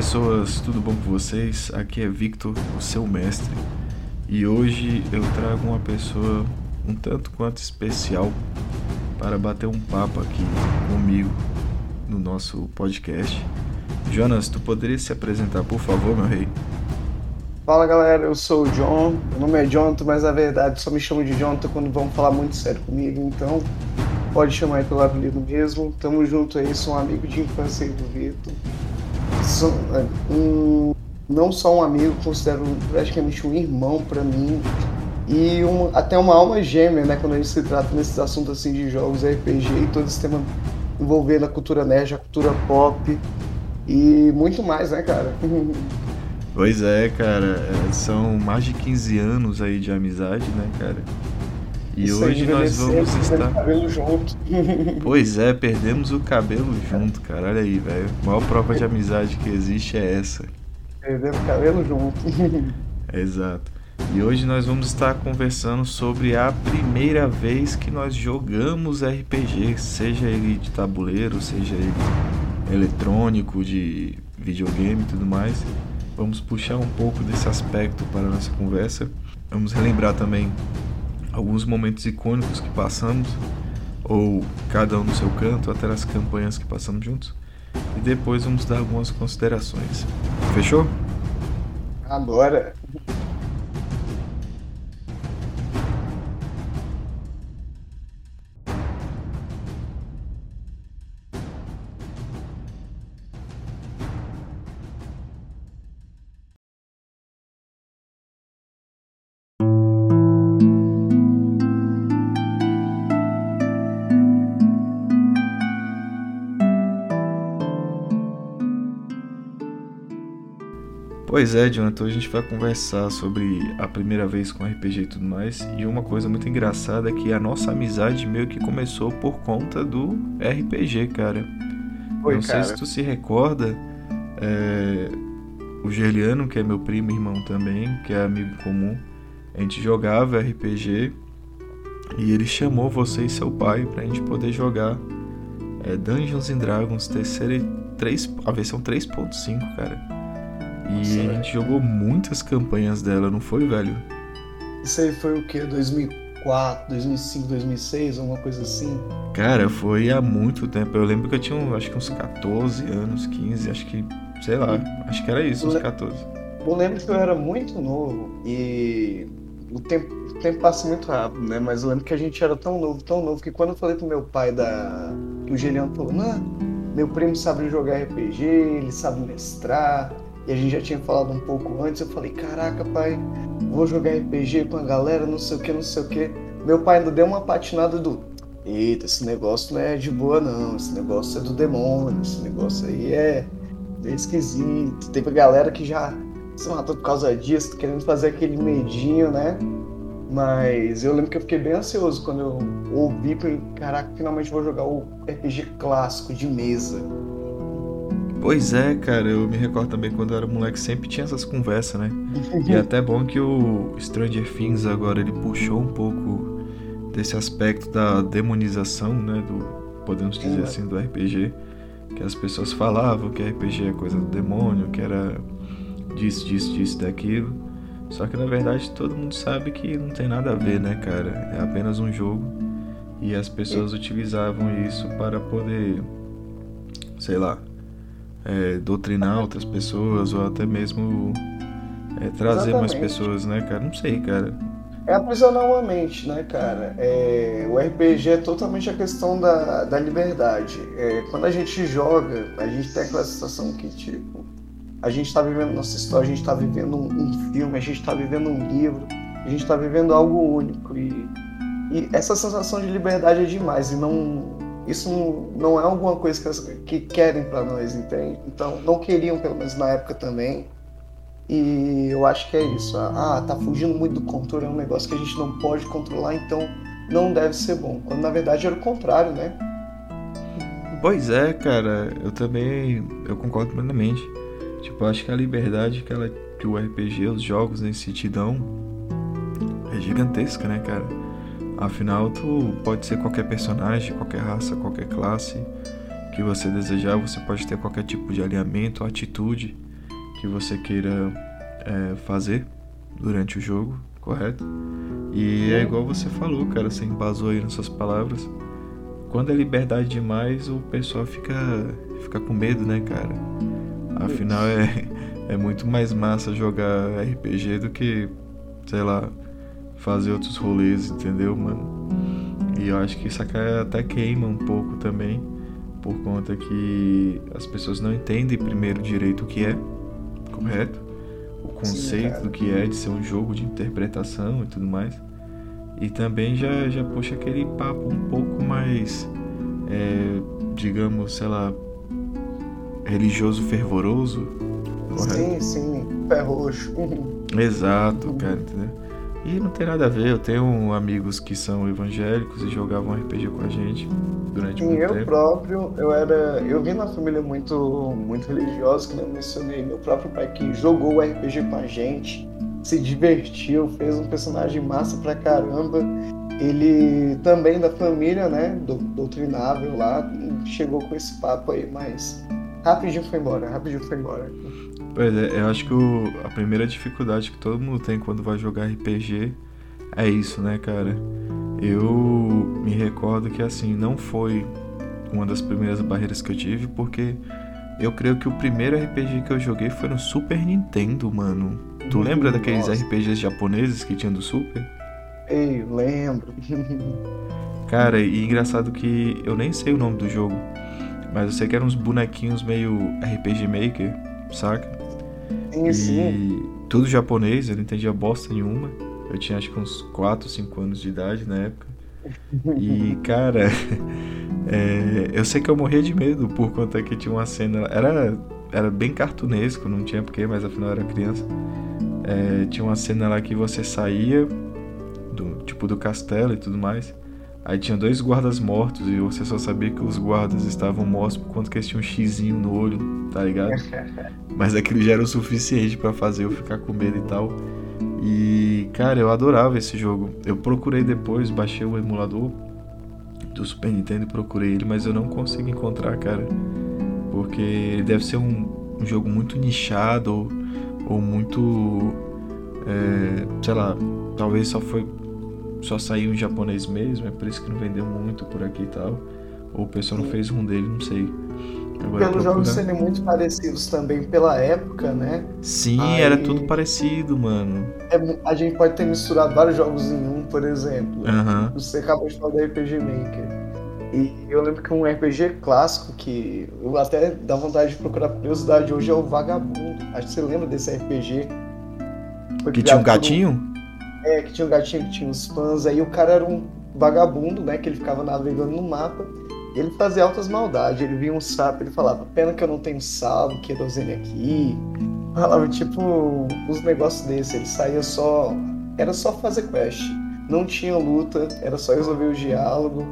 Pessoas, tudo bom com vocês? Aqui é Victor, o seu mestre, e hoje eu trago uma pessoa um tanto quanto especial para bater um papo aqui comigo no nosso podcast. Jonas, tu poderia se apresentar, por favor, meu rei? Fala galera, eu sou o John. Meu nome é Jonathan, mas na verdade só me chamam de Jonathan quando vão falar muito sério comigo, então pode chamar aí pelo apelido mesmo. Tamo junto aí, sou um amigo de infância do Vitor. Sou, é, um, não só um amigo, considero praticamente um irmão para mim e um, até uma alma gêmea, né, quando a gente se trata nesses assuntos assim de jogos, RPG e todo esse tema envolvendo a cultura nerd, a cultura pop e muito mais, né, cara? Pois é, cara, é, são mais de 15 anos aí de amizade, né, cara? E Isso hoje nós vamos estar. cabelo junto. Pois é, perdemos o cabelo junto, cara. Olha aí, velho. A maior prova de amizade que existe é essa. Perdemos o cabelo junto. Exato. E hoje nós vamos estar conversando sobre a primeira vez que nós jogamos RPG, seja ele de tabuleiro, seja ele eletrônico, de videogame e tudo mais. Vamos puxar um pouco desse aspecto para a nossa conversa. Vamos relembrar também alguns momentos icônicos que passamos, ou cada um no seu canto, até as campanhas que passamos juntos. E depois vamos dar algumas considerações. Fechou? Agora. Pois é, Jonathan, a gente vai conversar sobre a primeira vez com RPG e tudo mais. E uma coisa muito engraçada é que a nossa amizade meio que começou por conta do RPG, cara. Oi, Não cara. sei se tu se recorda, é... o Gerliano, que é meu primo e irmão também, que é amigo comum, a gente jogava RPG e ele chamou você e seu pai pra gente poder jogar é, Dungeons and Dragons terceira e 3, a versão 3.5, cara. E Nossa, a velho. gente jogou muitas campanhas dela, não foi, velho? Isso aí foi o quê? 2004, 2005, 2006, alguma coisa assim? Cara, foi há muito tempo. Eu lembro que eu tinha, acho que uns 14 anos, 15, acho que, sei lá, acho que era isso, uns Le- 14. Eu lembro que eu era muito novo e o tempo, o tempo passa muito rápido, né? Mas eu lembro que a gente era tão novo, tão novo, que quando eu falei pro meu pai da. o Geliano falou, não, meu primo sabe jogar RPG, ele sabe mestrar, a gente já tinha falado um pouco antes, eu falei, caraca, pai, vou jogar RPG com a galera, não sei o que, não sei o que. Meu pai ainda deu uma patinada do. Eita, esse negócio não é de boa não, esse negócio é do demônio, esse negócio aí é, é esquisito. Teve galera que já se matou por causa disso, querendo fazer aquele medinho, né? Mas eu lembro que eu fiquei bem ansioso quando eu ouvi, caraca, finalmente vou jogar o RPG clássico de mesa. Pois é, cara, eu me recordo também quando eu era moleque, sempre tinha essas conversas, né? E é até bom que o Stranger Things agora ele puxou um pouco desse aspecto da demonização, né? Do, podemos dizer Sim, assim, do RPG. Que as pessoas falavam que RPG é coisa do demônio, que era disso, disso, disso, daquilo. Só que na verdade todo mundo sabe que não tem nada a ver, né, cara? É apenas um jogo. E as pessoas utilizavam isso para poder, sei lá, é, doutrinar outras pessoas ou até mesmo é, trazer mais Exatamente. pessoas, né, cara? Não sei, cara. É aprisionar uma mente, né, cara? É, o RPG é totalmente a questão da, da liberdade. É, quando a gente joga, a gente tem aquela sensação que, tipo, a gente tá vivendo nossa história, a gente tá vivendo um, um filme, a gente tá vivendo um livro, a gente tá vivendo algo único. E, e essa sensação de liberdade é demais. E não. Isso não, é alguma coisa que, querem pra nós, entende? Então, não queriam, pelo menos na época também. E eu acho que é isso. Ah, tá fugindo muito do controle, é um negócio que a gente não pode controlar, então não deve ser bom. Quando na verdade era o contrário, né? Pois é, cara, eu também eu concordo plenamente. Tipo, acho que a liberdade que, ela, que o RPG, os jogos nesse sentido dão é gigantesca, né, cara? Afinal, tu pode ser qualquer personagem, qualquer raça, qualquer classe que você desejar, você pode ter qualquer tipo de alinhamento, atitude que você queira é, fazer durante o jogo, correto? E é igual você falou, cara, você embasou aí nas suas palavras. Quando é liberdade demais, o pessoal fica, fica com medo, né, cara? Afinal, é, é muito mais massa jogar RPG do que, sei lá, fazer outros rolês, entendeu, mano? E eu acho que isso até queima um pouco também, por conta que as pessoas não entendem primeiro direito o que é, correto? O conceito Sim, do que é de ser um jogo de interpretação e tudo mais. E também já, já puxa aquele papo um pouco mais, é, digamos, sei lá, religioso fervoroso. Correto? Sim, sim, pé roxo. Exato, cara, entendeu? E não tem nada a ver, eu tenho amigos que são evangélicos e jogavam RPG com a gente durante muito eu tempo. próprio, eu era. Eu vim numa família muito, muito religiosa, que eu mencionei. Meu próprio pai que jogou RPG com a gente, se divertiu, fez um personagem massa pra caramba. Ele também da família, né? Do, doutrinável lá, chegou com esse papo aí, mas rapidinho foi embora, rapidinho foi embora. Pois é, eu acho que o, a primeira dificuldade que todo mundo tem quando vai jogar RPG é isso, né, cara? Eu me recordo que assim, não foi uma das primeiras barreiras que eu tive, porque eu creio que o primeiro RPG que eu joguei foi no Super Nintendo, mano. Tu lembra daqueles Nossa. RPGs japoneses que tinha do Super? Ei, lembro. Cara, e engraçado que eu nem sei o nome do jogo, mas eu sei que eram uns bonequinhos meio RPG Maker, saca? Sim, e sim. tudo japonês, eu não entendia bosta nenhuma. Eu tinha acho que uns 4, 5 anos de idade na época. E, cara, é, eu sei que eu morria de medo por conta que tinha uma cena. Era, era bem cartunesco, não tinha porquê, mas afinal era criança. É, tinha uma cena lá que você saía do tipo do castelo e tudo mais. Aí tinha dois guardas mortos e você só sabia que os guardas estavam mortos por conta que eles tinham um xizinho no olho, tá ligado? Mas aquilo já era o suficiente para fazer eu ficar com medo e tal. E, cara, eu adorava esse jogo. Eu procurei depois, baixei o emulador do Super Nintendo e procurei ele, mas eu não consigo encontrar, cara. Porque ele deve ser um, um jogo muito nichado ou, ou muito. É, sei lá, talvez só foi só saiu em japonês mesmo, é por isso que não vendeu muito por aqui e tal. Ou o pessoal não fez um dele, não sei. Agora Pelos jogos serem muito parecidos também pela época, né? Sim, Aí... era tudo parecido, mano. É, a gente pode ter misturado vários jogos em um, por exemplo. Uhum. Você acabou de falar do RPG Maker. E eu lembro que um RPG clássico que eu até dá vontade de procurar curiosidade hoje é o Vagabundo. Acho que você lembra desse RPG. Foi que tinha um gatinho? É, que tinha um gatinho que tinha uns fãs, aí o cara era um vagabundo, né? Que ele ficava navegando no mapa. E ele fazia altas maldades. Ele via um sapo, ele falava, pena que eu não tenho sal, querosene aqui. Falava, tipo, uns negócios desses. Ele saía só. Era só fazer quest. Não tinha luta, era só resolver o diálogo,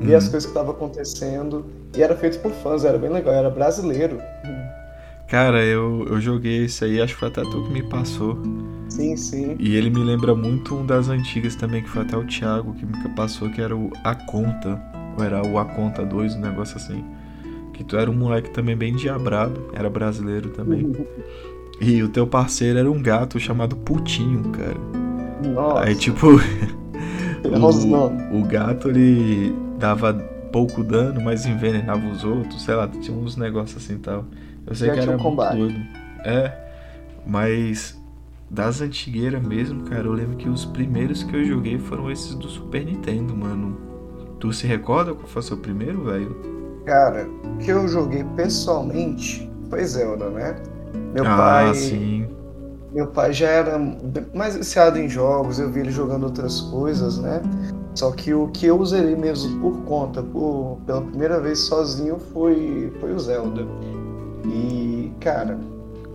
ver uhum. as coisas que estavam acontecendo. E era feito por fãs, era bem legal, era brasileiro. Cara, eu, eu joguei esse aí, acho que foi até tu que me passou. Sim, sim. E ele me lembra muito um das antigas também, que foi até o Thiago que me passou, que era o A Conta. Ou era o A Conta 2, um negócio assim. Que tu era um moleque também bem diabrado, era brasileiro também. e o teu parceiro era um gato chamado Putinho, cara. Nossa. Aí tipo. o, o gato ele dava pouco dano, mas envenenava os outros, sei lá, tinha uns negócios assim e tal. Eu sei Já que era um combate. muito doido. É, mas das antigueiras mesmo, cara, eu lembro que os primeiros que eu joguei foram esses do Super Nintendo, mano. Tu se recorda qual foi o seu primeiro, velho? Cara, que eu joguei pessoalmente foi Zelda, né? Meu ah, pai. Sim. Meu pai já era mais viciado em jogos, eu vi ele jogando outras coisas, né? Só que o que eu usei mesmo por conta, por, pela primeira vez sozinho, foi, foi o Zelda. E, cara,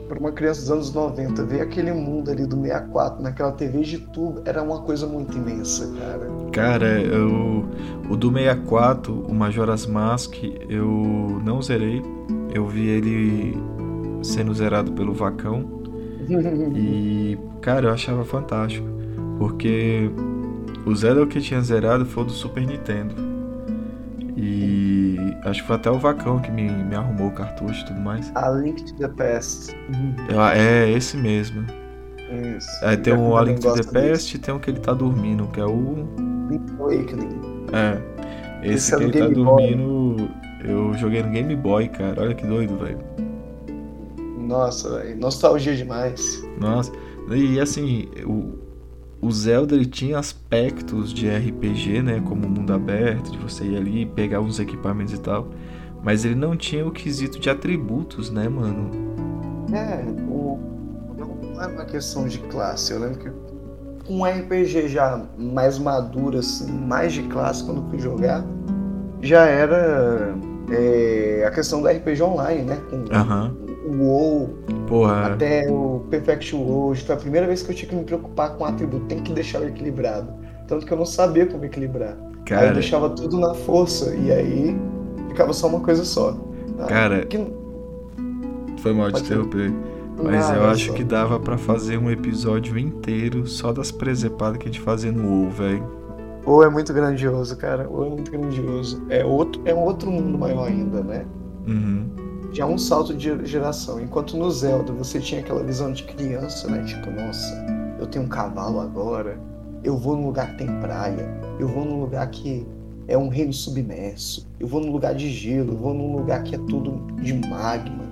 para uma criança dos anos 90, ver aquele mundo ali do 64 naquela TV de tubo era uma coisa muito imensa, cara. Cara, eu, o do 64, o Majora's Mask, eu não zerei. Eu vi ele sendo zerado pelo Vacão. e, cara, eu achava fantástico. Porque o Zelda que tinha zerado foi o do Super Nintendo. E Acho que foi até o Vacão que me, me arrumou o cartucho e tudo mais. A Link to the Past. É, é esse mesmo. Isso. É, tem que A Link to the. Past e tem o que ele tá dormindo, que é o. Link Awakening. É. Esse, Esse é que do ele tá Game Boy. dormindo. Eu joguei no Game Boy, cara. Olha que doido, velho. Nossa, velho. Nostalgia demais. Nossa. E assim, o, o Zelda ele tinha aspectos de RPG, né? Como mundo aberto, de você ir ali, pegar uns equipamentos e tal. Mas ele não tinha o quesito de atributos, né, mano? É, o... não é uma questão de classe. Eu lembro que um RPG já mais maduro, assim, mais de classe, quando fui jogar, já era é, a questão do RPG online, né? Com Aham. O WoW, Porra. até o Perfect World. Foi a primeira vez que eu tinha que me preocupar com o atributo. Tem que deixar equilibrado. Tanto que eu não sabia como equilibrar. Aí eu Cara, deixava tudo na força e aí ficava só uma coisa só. Ah, Cara, que... foi mal de interromper. Mas Ah, eu acho só. que dava pra fazer um episódio inteiro só das presepadas que a gente fazia no WoW, velho. Ou é muito grandioso, cara. Ou é muito grandioso. É outro, é um outro mundo maior ainda, né? Uhum. Já é um salto de geração. Enquanto no Zelda você tinha aquela visão de criança, né? Tipo, nossa, eu tenho um cavalo agora. Eu vou num lugar que tem praia. Eu vou num lugar que é um reino submerso. Eu vou num lugar de gelo. Eu vou num lugar que é tudo de magma.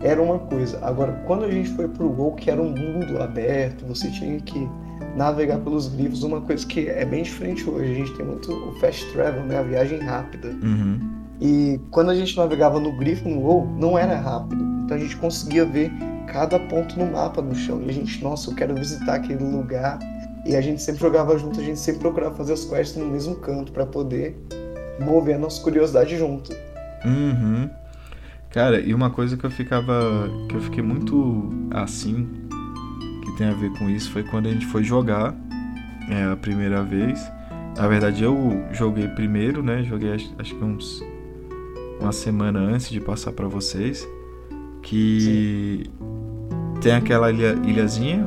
Era uma coisa. Agora, quando a gente foi pro WoW, que era um mundo aberto, você tinha que navegar pelos grifos, uma coisa que é bem diferente hoje. A gente tem muito o fast travel, né? A viagem rápida. Uhum. E quando a gente navegava no grifo no WoW, não era rápido. Então a gente conseguia ver cada ponto no mapa no chão. E a gente, nossa, eu quero visitar aquele lugar. E a gente sempre jogava junto, a gente sempre procurava fazer as quests no mesmo canto para poder mover a nossa curiosidade junto. Uhum. Cara, e uma coisa que eu ficava. que eu fiquei muito assim, que tem a ver com isso, foi quando a gente foi jogar é, a primeira vez. Na verdade, eu joguei primeiro, né? Joguei acho, acho que uns. Uma semana antes de passar pra vocês. Que tem aquela ilha, ilhazinha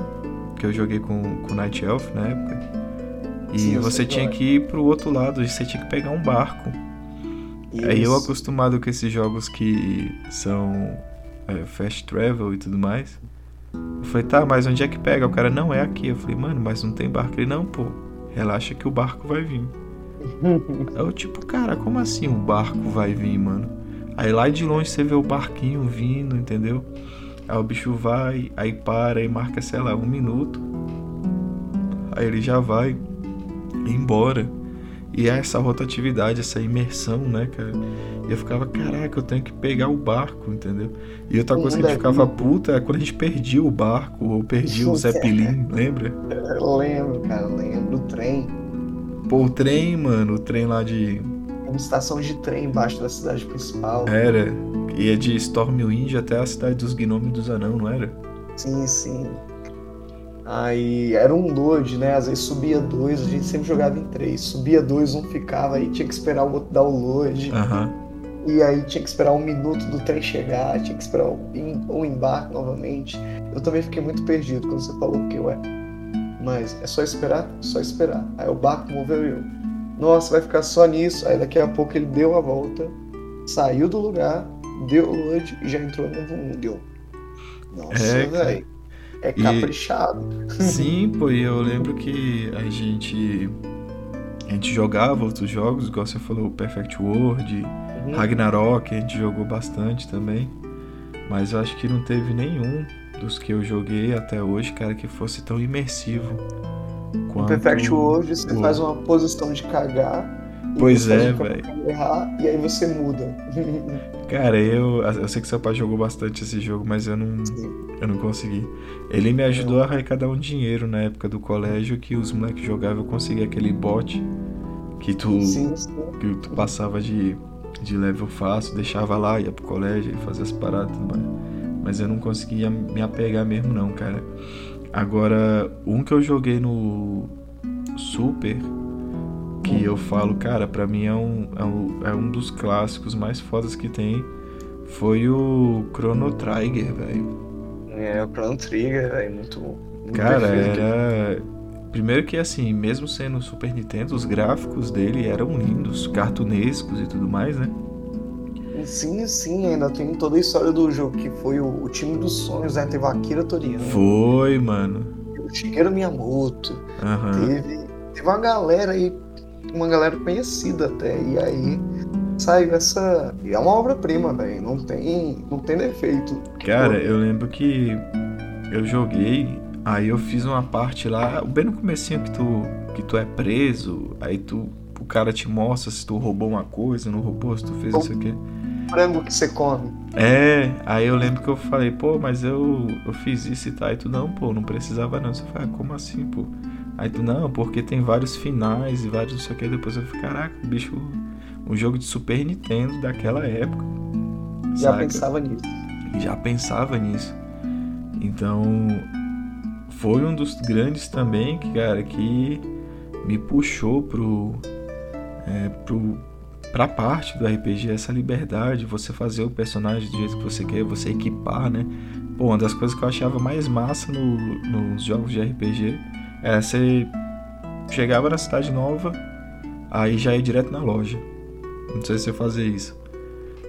que eu joguei com, com Night Elf na época. E Sim, você tinha é. que ir pro outro lado, e você tinha que pegar um barco. Aí eu Isso. acostumado com esses jogos que são é, fast travel e tudo mais. Eu falei, tá, mas onde é que pega? O cara, não, é aqui. Eu falei, mano, mas não tem barco. Ele, não, pô, relaxa que o barco vai vir. Eu, tipo, cara, como assim o barco vai vir, mano? Aí lá de longe você vê o barquinho vindo, entendeu? Aí o bicho vai, aí para e marca, sei lá, um minuto. Aí ele já vai embora. E é essa rotatividade, essa imersão, né, cara? E eu ficava, caraca, eu tenho que pegar o barco, entendeu? E outra coisa que a gente ficava puta é quando a gente perdia o barco ou perdia o Zeppelin, lembra? Eu lembro, cara, eu lembro. O trem. Pô, o trem, mano, o trem lá de. Uma estação de trem embaixo da cidade principal. Era. Ia de Stormwind até a cidade dos gnomos e dos anão, não era? Sim, sim. Aí era um load, né? Às vezes subia dois, a gente sempre jogava em três. Subia dois, um ficava, aí tinha que esperar o outro dar o load. Aham. E aí tinha que esperar um minuto do trem chegar, tinha que esperar o, o embarque novamente. Eu também fiquei muito perdido quando você falou, porque, ué, mas é só esperar? Só esperar. Aí o barco moveu e eu. Nossa, vai ficar só nisso. Aí daqui a pouco ele deu a volta, saiu do lugar, deu o load e já entrou no novo mundo. E Eu, Nossa, É, velho. É E- caprichado. Sim, pô, e eu lembro que a gente. A gente jogava outros jogos, igual você falou, Perfect World, Uhum. Ragnarok, a gente jogou bastante também. Mas eu acho que não teve nenhum dos que eu joguei até hoje, cara, que fosse tão imersivo. No Quanto Perfect World você o- faz uma posição de cagar. Pois é, velho. e aí você muda. Cara, eu, eu sei que seu pai jogou bastante esse jogo, mas eu não, Sim. eu não consegui. Ele me ajudou a arrecadar um dinheiro na época do colégio que os moleques jogavam, eu consegui aquele bot que tu, Sim, sim. que tu passava de, de level fácil, deixava lá, ia pro colégio e fazia as paradas e tudo mais. Mas eu não conseguia me apegar mesmo não, cara. Agora, um que eu joguei no Super, que eu falo, cara, pra mim é um, é um, é um dos clássicos mais fodas que tem, foi o Chrono Trigger, velho. É, o Chrono Trigger é muito, muito Cara, perfeito. era. Primeiro que assim, mesmo sendo Super Nintendo, os gráficos dele eram lindos, cartunescos e tudo mais, né? Sim, sim. Ainda tem toda a história do jogo, que foi o, o time dos sonhos, né? Teve a Akira Toriyama. Foi, mano. O Shigeru Miyamoto. Aham. Teve, teve uma galera aí, uma galera conhecida até. E aí saiu essa. É uma obra-prima, velho. Não tem, não tem defeito. Cara, eu lembro que eu joguei, aí eu fiz uma parte lá, bem no comecinho que tu, que tu é preso, aí tu, o cara te mostra se tu roubou uma coisa, não roubou, se tu fez isso aqui. Frango que você come. É, aí eu lembro que eu falei, pô, mas eu, eu fiz isso e tal. Aí tu, não, pô, não precisava não. Você fala, como assim, pô? Aí tu, não, porque tem vários finais e vários não sei o que. Depois eu falei, caraca, bicho, um jogo de Super Nintendo daquela época. Já saca? pensava nisso. Já pensava nisso. Então, foi um dos grandes também, que, cara, que me puxou pro, é, pro, pra parte do RPG, essa liberdade, você fazer o personagem do jeito que você quer, você equipar, né? Pô, uma das coisas que eu achava mais massa no- nos jogos de RPG era você chegava na cidade nova, aí já ia direto na loja. Não sei se você fazia isso.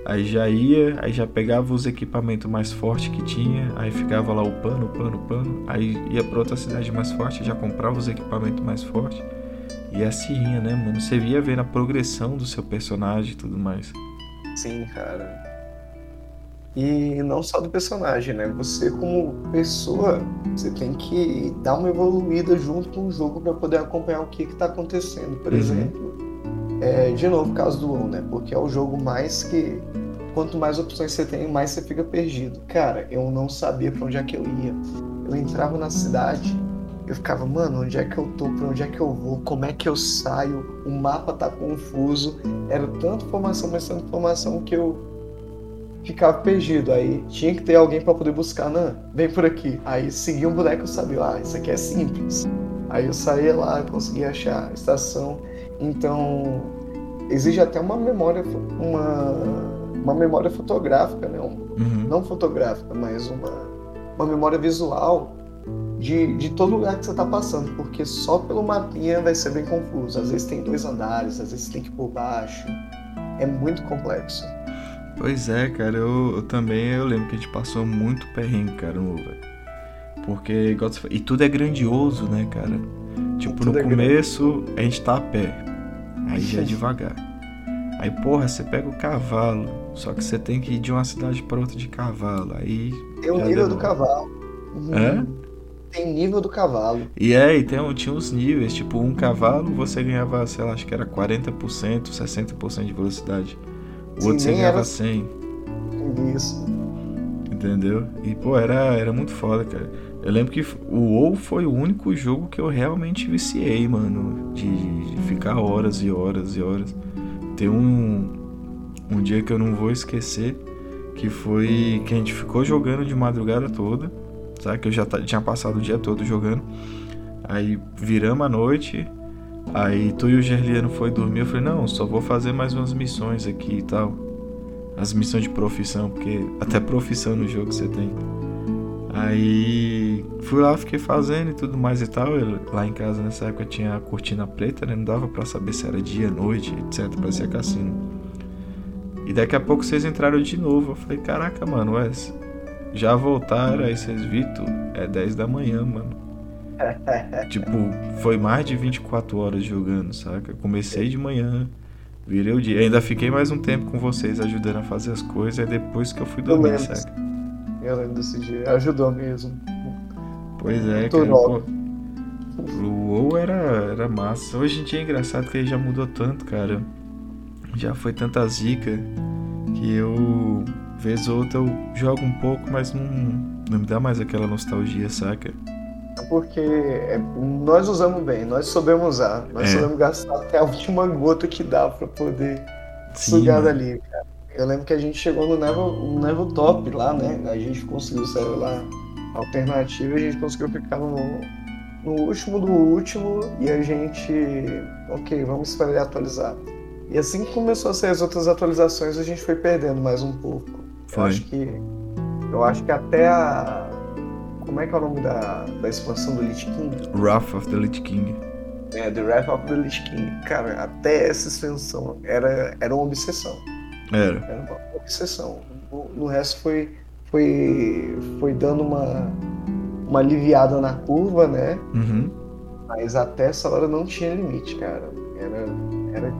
Aí já ia, aí já pegava os equipamentos mais fortes que tinha, aí ficava lá upando, upando, upando, aí ia pra outra cidade mais forte, já comprava os equipamentos mais fortes. E assim ia, né, mano? Você via ver a progressão do seu personagem e tudo mais. Sim, cara. E não só do personagem, né? Você como pessoa, você tem que dar uma evoluída junto com o jogo para poder acompanhar o que que tá acontecendo. Por Uhum. exemplo, é, de novo, o caso do WoW, né? Porque é o jogo mais que quanto mais opções você tem, mais você fica perdido. Cara, eu não sabia pra onde é que eu ia. Eu entrava na cidade, eu ficava, mano, onde é que eu tô? Pra onde é que eu vou? Como é que eu saio? O mapa tá confuso. Era tanta informação, mas tanta informação que eu ficava perdido. Aí tinha que ter alguém pra poder buscar, não, vem por aqui. Aí seguia um boneco eu sabia, ah, isso aqui é simples. Aí eu saía lá, conseguia achar a estação. Então, exige até uma memória, uma, uma memória fotográfica, né? Um- Uhum. não fotográfica, mas uma, uma memória visual de, de todo lugar que você está passando, porque só pelo mapinha vai ser bem confuso. Às vezes tem dois andares, às vezes tem que ir por baixo. É muito complexo. Pois é, cara, eu, eu também eu lembro que a gente passou muito perrengue, cara, no velho. Porque, igual você falou, e tudo é grandioso, né, cara? Tipo, no é grande. começo a gente tá a pé, aí já é devagar. Aí, porra, você pega o cavalo, só que você tem que ir de uma cidade pra outra de cavalo. Aí. Tem o nível do cavalo. Hã? Tem nível do cavalo. E é, e tem, tinha uns níveis, tipo, um cavalo você ganhava, sei lá, acho que era 40%, 60% de velocidade. O Sim, outro você ganhava era- 100. Isso. Entendeu? E, pô, era, era muito foda, cara. Eu lembro que o WoW foi o único jogo que eu realmente viciei, mano. De, de ficar horas e horas e horas. Tem um, um dia que eu não vou esquecer, que foi que a gente ficou jogando de madrugada toda, sabe? Que eu já tinha passado o dia todo jogando. Aí viramos a noite, aí tu e o Gerliano foi dormir. Eu falei, não, só vou fazer mais umas missões aqui e tal as missões de profissão, porque até profissão no jogo você tem. Aí fui lá, fiquei fazendo e tudo mais e tal. Eu- lá em casa nessa época tinha a cortina preta, né? Não dava pra saber se era dia, noite, etc. Parecia cassino. E daqui a pouco vocês entraram de novo. Eu falei, caraca, mano, Wes, já voltaram, aí vocês viram, é 10 da manhã, mano. tipo, foi mais de 24 horas jogando, saca? Comecei de manhã, virei o dia. Ainda fiquei mais um tempo com vocês ajudando a fazer as coisas, é depois que eu fui Eu dormir, lembro. saca? Eu lembro desse dia. Ajudou mesmo. Pois é, cara. Pô, o WoW era, era massa. Hoje em dia é engraçado que ele já mudou tanto, cara. Já foi tanta zica que eu, vez ou outra, eu jogo um pouco, mas não, não me dá mais aquela nostalgia, saca? Porque é- nós usamos bem, nós soubemos usar. Nós É. soubemos gastar até a última gota que dá pra poder Sim, sugar mano. dali, cara. Eu lembro que a gente chegou no level, no level top lá, né? A gente conseguiu sair lá alternativo e a gente conseguiu ficar no, no último do último e a gente. Ok, vamos esperar ele atualizar. E assim que começou a sair as outras atualizações, a gente foi perdendo mais um pouco. Eu Foi. acho que. Eu acho que até a. Como é que é o nome da, da expansão do Lich King? Wrath of the Lich King. É, The Wrath of the Lich King. Cara, até essa expansão era, era uma obsessão. Era. Era uma obsessão. No, no resto foi, foi, foi dando uma, uma aliviada na curva, né? Uhum. Mas até essa hora não tinha limite, cara. Era, era,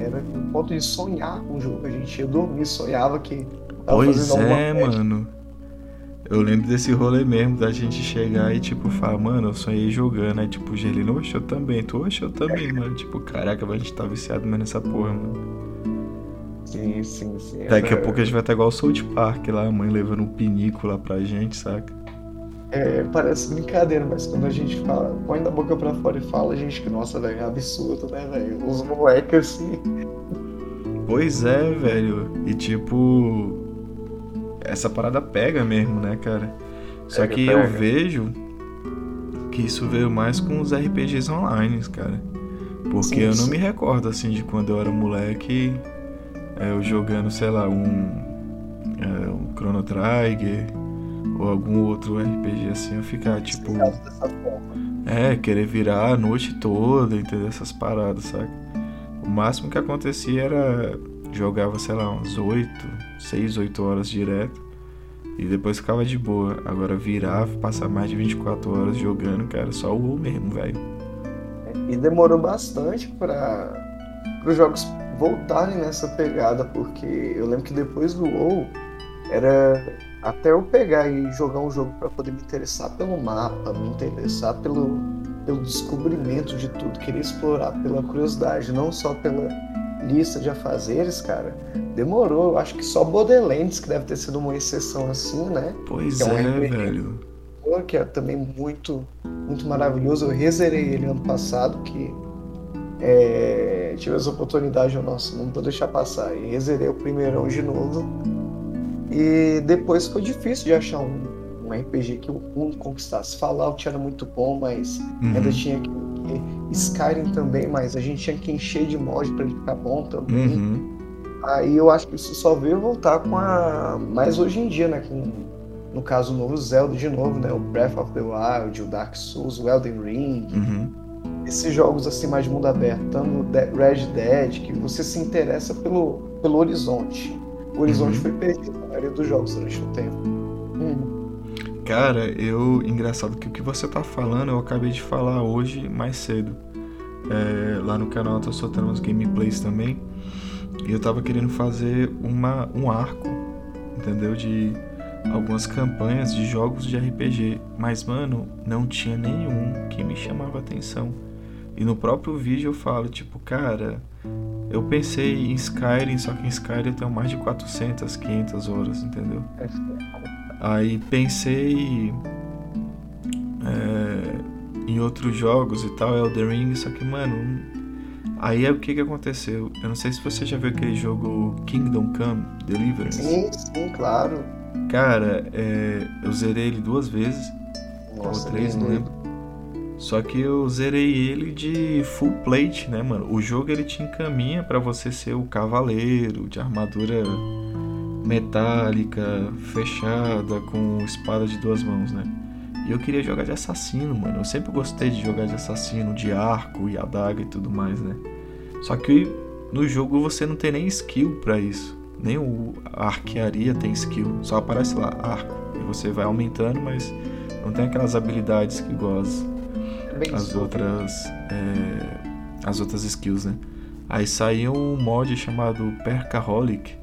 era um ponto de sonhar com o jogo. A gente ia dormir, sonhava que tava Pois é, mano. Eu lembro desse rolê mesmo, da gente chegar e, tipo, falar, mano, eu sonhei jogando. Aí, tipo, Gelino, oxe, eu também. Tu, oxe, eu também, mano. Tipo, caraca, a gente tá viciado mesmo nessa porra, mano. Sim, sim, sim. Daqui a pouco a gente vai estar igual o South Park lá, a mãe levando um pinico lá pra gente, saca? É, parece brincadeira, mas quando a gente fala, põe da boca pra fora e fala, a gente que, nossa, velho, é absurdo, né, velho? Os moleques assim. Pois é, velho. E tipo. Essa parada pega mesmo, né, cara? Só Pega, que pega. eu vejo que isso veio mais com os RPGs online, cara. Porque Sim, eu não me recordo, assim, de quando eu era moleque, é, eu jogando, sei lá, um, é, um Chrono Trigger ou algum outro RPG assim, eu ficar, tipo, é, querer virar a noite toda, entendeu? Essas paradas, saca? O máximo que acontecia era jogava, sei lá, umas 8, 6, 8 horas direto e depois ficava de boa. Agora virar, passar mais de 24 horas jogando, cara, só o WoW mesmo, velho. E demorou bastante para os jogos voltarem nessa pegada, porque eu lembro que depois do WoW era até eu pegar e jogar um jogo para poder me interessar pelo mapa, me interessar pelo, pelo descobrimento de tudo, querer explorar pela curiosidade, não só pela lista de afazeres, cara. Demorou, eu acho que só Borderlands que deve ter sido uma exceção assim, né? Pois É um é, velho. que é também muito, muito maravilhoso. Eu rezerei ele ano passado, que é, tive essa oportunidade, eu, nossa, não vou deixar passar. E rezerei o primeirão de novo. E depois foi difícil de achar um, um RPG que o mundo conquistasse. Fallout era muito bom, mas Uhum. ainda tinha que, Skyrim também, mas a gente tinha que encher de mod pra ele ficar bom também. Uhum. Aí eu acho que isso só veio voltar com a. Mais hoje em dia, né? Com, no caso, o novo Zelda de novo, né? O Breath of the Wild, o Dark Souls, o Elden Ring. Uhum. Esses jogos assim mais de mundo aberto, tanto Red Dead, que você se interessa pelo, pelo horizonte. O horizonte Uhum. foi perdido na maioria dos jogos durante o tempo. Cara, eu. Engraçado que o que você tá falando eu acabei de falar hoje mais cedo. É, lá no canal eu tô soltando uns gameplays também. E eu tava querendo fazer uma, um arco, entendeu? De algumas campanhas de jogos de RPG. Mas, mano, não tinha nenhum que me chamava atenção. E no próprio vídeo eu falo, tipo, cara, eu pensei em Skyrim, só que em Skyrim eu tenho mais de 400, 500 horas, entendeu? é, Aí pensei é, em outros jogos e tal, Elden Ring, só que, mano, aí é o que que aconteceu? Eu não sei se você já viu aquele jogo Kingdom Come Deliverance. sim, sim, claro. Cara, é, eu zerei ele duas vezes, Nossa, ou três, não lembro. Só que eu zerei ele de full plate, né, mano? O jogo ele te encaminha pra você ser o cavaleiro de armadura metálica, fechada, com espada de duas mãos, né? E eu queria jogar de assassino, mano. Eu sempre gostei de jogar de assassino, de arco e adaga e tudo mais, né? Só que no jogo você não tem nem skill pra isso. Nem o a arquearia tem skill. Só aparece lá, arco. E você vai aumentando, mas não tem aquelas habilidades que igual as, as outras. é, as outras skills, né? Aí saiu um mod chamado Perkaholic,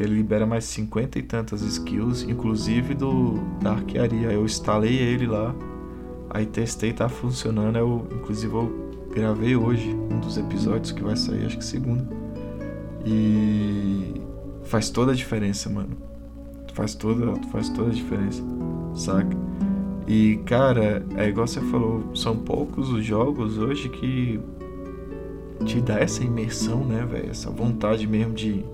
que ele libera mais 50 e tantas skills, inclusive do da arquearia. Eu instalei ele lá, aí testei, tá funcionando. Eu, inclusive eu gravei hoje um dos episódios que vai sair, acho que segunda. E faz toda a diferença, mano. Faz toda, faz toda a diferença, saca? E cara, é igual você falou, são poucos os jogos hoje que te dá essa imersão, né, velho? Essa vontade mesmo de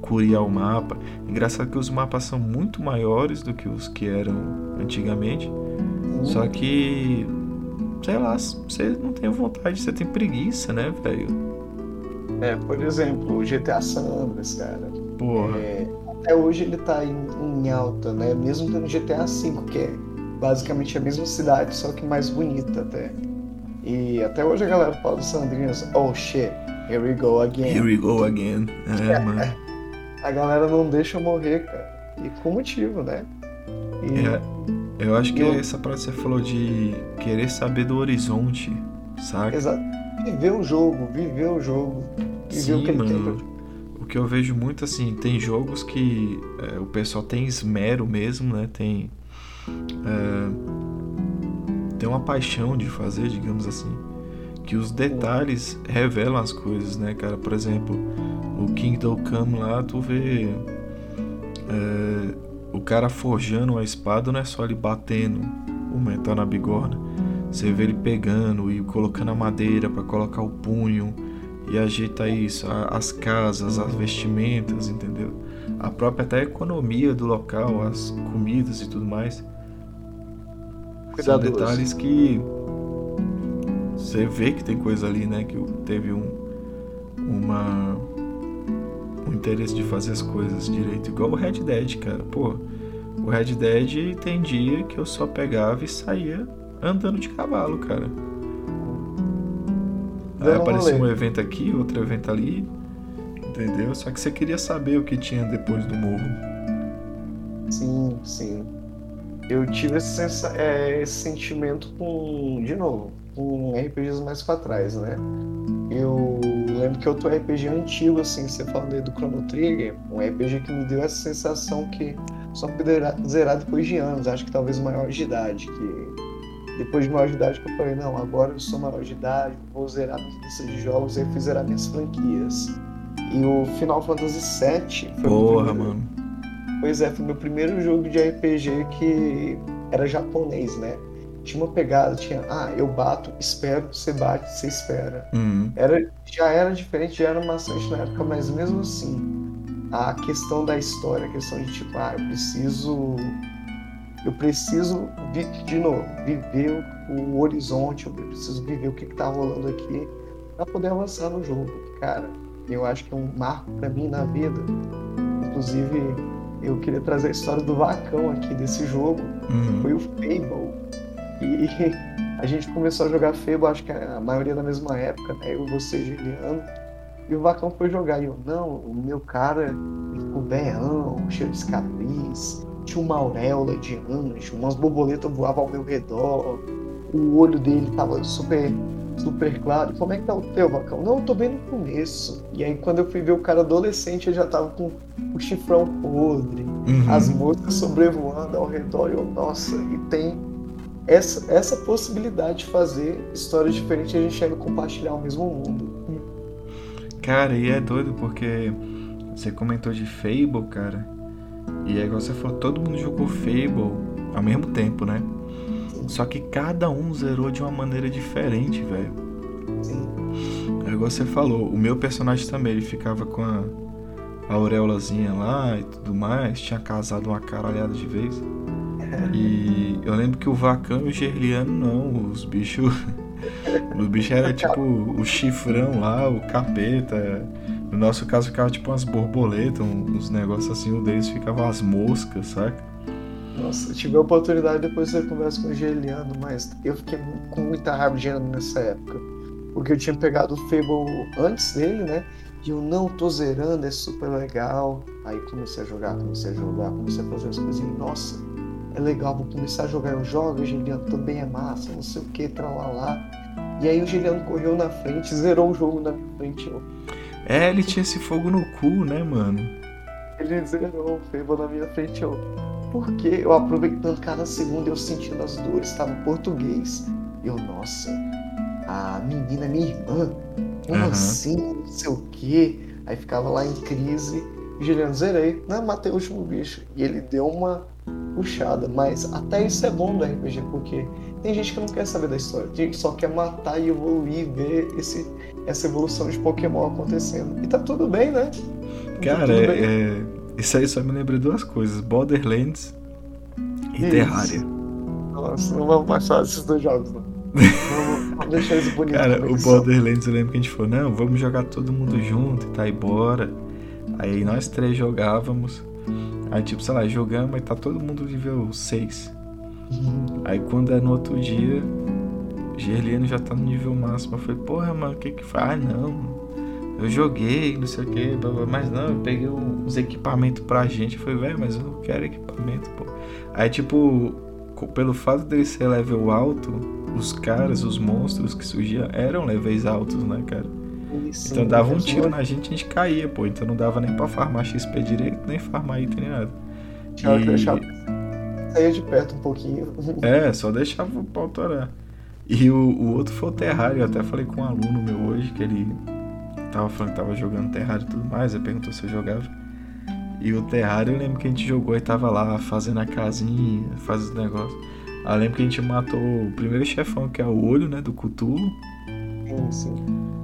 curiar o mapa. Engraçado que os mapas são muito maiores do que os que eram antigamente. Só que, sei lá, você não tem vontade, você tem preguiça, né, velho? É, por exemplo, o GTA San Andreas, cara. Porra. É, até hoje ele tá em, em alta, né? Mesmo tendo GTA V, que é basicamente a mesma cidade, só que mais bonita até. E até hoje a galera fala do San Andreas, oh shit, here we go again. Here we go again. É, mano. A galera não deixa morrer, cara. E com motivo, né? E... É, eu acho que eu... essa parte que você falou de querer saber do horizonte, sabe? Exato. Viver o jogo, viver o jogo. Viver Sim, o que mano. ele tem. O que eu vejo muito assim, tem jogos que é, o pessoal tem esmero mesmo, né? Tem. É, tem uma paixão de fazer, digamos assim. Que os detalhes revelam as coisas, né, cara? Por exemplo, o Kingdom Come lá, tu vê. É, o cara forjando a espada não é só ele batendo o metal na bigorna. Você vê ele pegando e colocando a madeira para colocar o punho e ajeita isso, as casas, as vestimentas, entendeu? A própria até economia do local, as comidas e tudo mais. São detalhes que você vê que tem coisa ali, né? Que teve um uma um interesse de fazer as coisas direito, igual o Red Dead, cara. Pô, o Red Dead tem dia que eu só pegava e saía andando de cavalo, cara. Aí aparecia um evento aqui, outro evento ali, entendeu? Só que você queria saber o que tinha depois do morro. Sim, sim. Eu tive esse, é, esse sentimento com, de novo, com RPGs mais pra trás, né? Eu lembro que outro RPG antigo, assim, você falando aí do Chrono Trigger, um RPG que me deu essa sensação que só poderia zerar depois de anos, acho que talvez maior de idade, que depois de maior de idade que eu falei, não, agora eu sou maior de idade, vou zerar minha lista de jogos, e aí fui zerar minhas franquias. E o Final Fantasy VII foi Porra, mano. Pois é, foi meu primeiro jogo de RPG que era japonês, né? Tinha uma pegada, tinha, ah, eu bato, espero, você bate, você espera. Uhum. Era, já era diferente, já era maçante na época, mas mesmo assim, a questão da história, a questão de tipo, ah, eu preciso eu preciso, de novo, viver o horizonte, eu preciso viver o que está rolando aqui para poder avançar no jogo. Cara, eu acho que é um marco para mim na vida. Inclusive, eu queria trazer a história do Vacão aqui desse jogo. Uhum. Foi o Fable. E a gente começou a jogar Fable, acho que a maioria na mesma época, né? Eu, você, Juliano. E o Vacão foi jogar. E eu, não, o meu cara ficou berrão, cheio de cicatriz tinha uma auréola de anjo, umas borboletas voavam ao meu redor, o olho dele tava super, super claro. Como é que tá o teu, Vacão? Não, eu tô bem no começo. E aí quando eu fui ver o cara adolescente, ele já tava com o chifrão podre, uhum. as moscas sobrevoando ao redor. E eu, nossa, e tem essa, essa possibilidade de fazer histórias diferentes e a gente ainda compartilhar o mesmo mundo. Cara, e é doido porque você comentou de Fable, cara. E é igual você falou, todo mundo jogou Fable ao mesmo tempo, né? Só que cada um zerou de uma maneira diferente, velho. Sim. É igual você falou, o meu personagem também, ele ficava com a, a auréolazinha lá e tudo mais, tinha casado uma caralhada de vez. E eu lembro que o Vacão e o Gerliano não, os bichos. os bichos era tipo o chifrão lá, o capeta. No nosso caso ficava tipo umas borboletas, uns negócios assim, o deles ficava as moscas, saca? Nossa, eu tive a oportunidade depois de conversa com o Geliano, mas eu fiquei com muita raiva de Geliano nessa época. Porque eu tinha pegado o Fable antes dele, né? E eu não tô zerando, é super legal. Aí comecei a jogar, comecei a jogar, comecei a fazer as coisas e, nossa, é legal, vou começar a jogar. Eu jogo, o Geliano também é massa, não sei o que, tralalá. E aí o Geliano correu na frente, zerou o jogo na minha frente. Eu, é, ele tinha esse fogo no cu, né, mano? Ele zerou o Fable na minha frente, eu. Por quê? Eu aproveitando cada segundo, eu sentindo as dores, estava em português. Eu, nossa, a menina é minha irmã. Como uhum. assim? Não sei o quê. Aí ficava lá em crise. Juliano, zerei. Não, matei o último bicho. E ele deu uma puxada. Mas até isso é bom do RPG, porque tem gente que não quer saber da história. Tem gente que só quer matar e evoluir, ver esse, essa evolução de Pokémon acontecendo. E tá tudo bem, né? Tá Cara, é, é, isso aí só me lembra duas coisas: Borderlands e isso. Terraria. Nossa, não vamos mais falar desses dois jogos, não. vamos, vamos deixar isso bonito. Cara, o Borderlands eu lembro que a gente falou: não, vamos jogar todo mundo junto e tá, e bora. Aí nós três jogávamos. Aí, tipo, sei lá, jogamos e tá todo mundo nível 6. Uhum. Aí quando é no outro dia, Gerliano já tá no nível máximo. Eu falei, porra, mano, o que que faz? Ah, não. eu joguei, não sei o que, mas não, eu peguei uns equipamentos pra gente. Eu falei, velho, mas eu não quero equipamento, pô. Aí, tipo, pelo fato dele ser level alto, os caras, os monstros que surgiam eram levels altos, né, cara? Sim, então dava um tiro na gente e a gente caía, pô. Então não dava nem pra farmar XP direito, nem farmar item nem nada. Tinha e... que deixar sair de perto um pouquinho. É, só deixava o pau torar. E o, o outro foi o Terrario. Eu até falei com um aluno meu hoje que ele tava falando que tava jogando Terrario e tudo mais. Ele perguntou se eu jogava. E o Terrario eu lembro que a gente jogou e tava lá fazendo a casinha, fazendo negócio. Eu lembro que a gente matou o primeiro chefão, que é o olho, né, do Cthulhu. Sim, sim.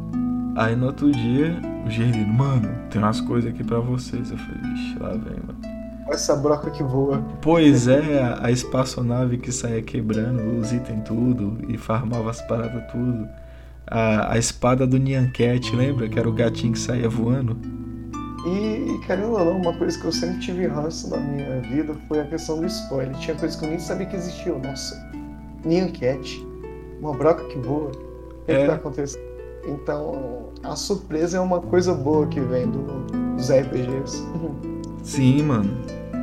Aí no outro dia, o Gerlino, mano, tem umas coisas aqui pra vocês. Eu falei, vixe, lá vem, mano. Essa broca que voa. Pois é, a, a espaçonave que saía quebrando os itens tudo e farmava as paradas tudo. A, a espada do Nyanket, lembra? Que era o gatinho que saía voando. E, querendo ou não, uma coisa que eu sempre tive ranço na minha vida foi a questão do spoiler. Tinha coisas que eu nem sabia que existia. Nossa, Nyanket, uma broca que voa. O que, é. que tá acontecendo? Então, a surpresa é uma coisa boa que vem do, dos RPGs. Sim, mano.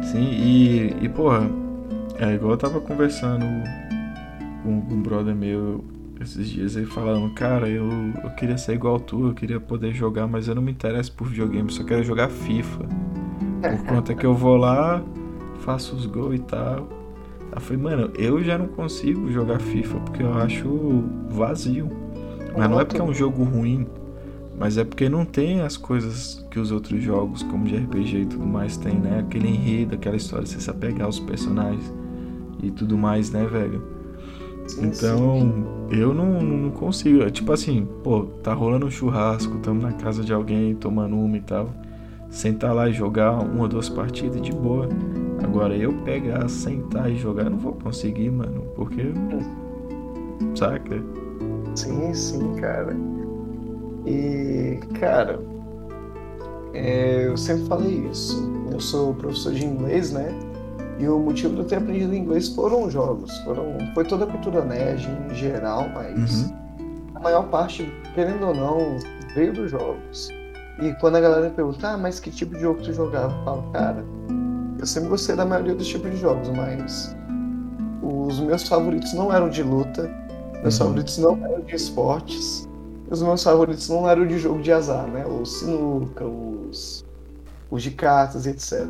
Sim, e, e porra, é igual eu tava conversando com, com um brother meu esses dias aí falando, cara, eu, eu queria ser igual tu, eu queria poder jogar, mas eu não me interesso por videogame, só quero jogar FIFA. Por conta que eu vou lá, faço os gols e tal. Aí eu falei, mano, eu já não consigo jogar FIFA porque eu acho vazio. Mas não é porque é um jogo ruim, mas é porque não tem as coisas que os outros jogos, como de RPG e tudo mais, tem, né? Aquele enredo, aquela história, você se apegar aos personagens e tudo mais, né, velho? Sim, então, sim. eu não, não consigo. É tipo assim, pô, tá rolando um churrasco, tamo na casa de alguém tomando uma e tal. Sentar lá e jogar uma ou duas partidas de boa. Agora, eu pegar, sentar e jogar, eu não vou conseguir, mano, porque. Saca? Sim, sim, cara. E, cara, é, eu sempre falei isso. Eu sou professor de inglês, né? E o motivo de eu ter aprendido inglês foram os jogos. Foram, foi toda a cultura nerd em geral, mas uhum. a maior parte, querendo ou não, veio dos jogos. E quando a galera pergunta, ah, mas que tipo de jogo tu jogava? Eu falo, cara, eu sempre gostei da maioria dos tipos de jogos, mas os meus favoritos não eram de luta, meus uhum. favoritos não eram de esportes, os meus favoritos não eram de jogo de azar, né? Os sinuca, os, os de cartas, etc.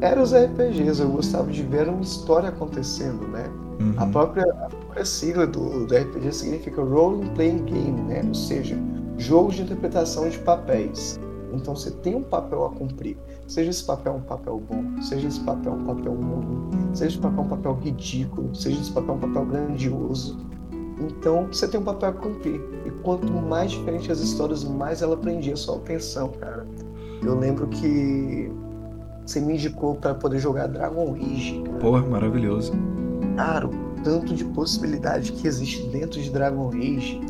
Eram os RPGs, eu gostava de ver uma história acontecendo, né? Uhum. A, própria, a própria sigla do, do RPG significa Role Playing Game, né? Ou seja, jogo de interpretação de papéis. Então você tem um papel a cumprir. Seja esse papel um papel bom, seja esse papel um papel ruim, seja esse papel um papel ridículo, seja esse papel um papel grandioso. Então você tem um papel a cumprir. E quanto mais diferente as histórias, mais ela prendia a sua atenção, cara. Eu lembro que você me indicou para poder jogar Dragon Age. Cara. Porra, maravilhoso. Cara, o tanto de possibilidade que existe dentro de Dragon Age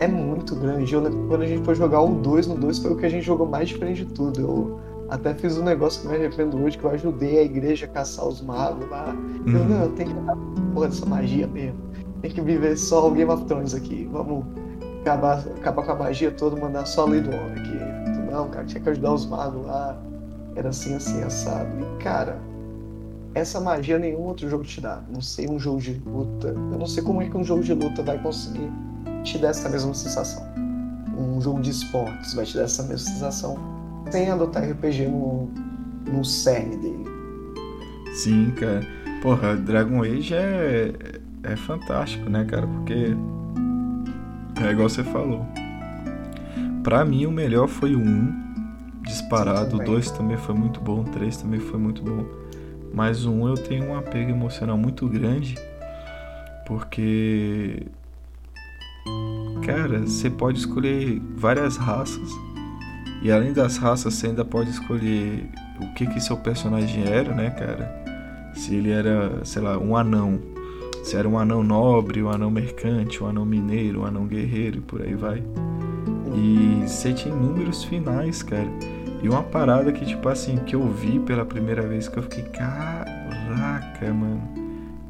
é muito grande. Eu lembro que quando a gente foi jogar o 2, no 2 foi o que a gente jogou mais diferente de tudo. Eu até fiz um negócio que me arrependo hoje, que eu ajudei a igreja a caçar os magos lá. Uhum. Eu, não, eu tenho que dar porra dessa magia mesmo tem que viver só o Game of Thrones aqui. Vamos acabar, acabar com a magia toda, mandar só a lei do homem aqui. Não, cara, tinha que ajudar os magos lá. Era assim, assim, assado. E, cara, essa magia nenhum outro jogo te dá. Não sei um jogo de luta. Eu não sei como é que um jogo de luta vai conseguir te dar essa mesma sensação. Um jogo de esportes vai te dar essa mesma sensação sem adotar RPG no, no cerne dele. Sim, cara. Porra, Dragon Age é, é fantástico, né, cara? Porque é igual você falou. Pra mim, o melhor foi o 1, disparado. O 2 também foi muito bom. O 3 também foi muito bom. Mas o 1 eu tenho um apego emocional muito grande. Porque. Cara, você pode escolher várias raças. E além das raças, você ainda pode escolher o que que seu personagem era, né, cara? Se ele era, sei lá, um anão se era um anão nobre, um anão mercante, um anão mineiro, um anão guerreiro e por aí vai. E você tinha inúmeros finais, cara. E uma parada que, tipo assim, que eu vi pela primeira vez que eu fiquei, caraca, mano.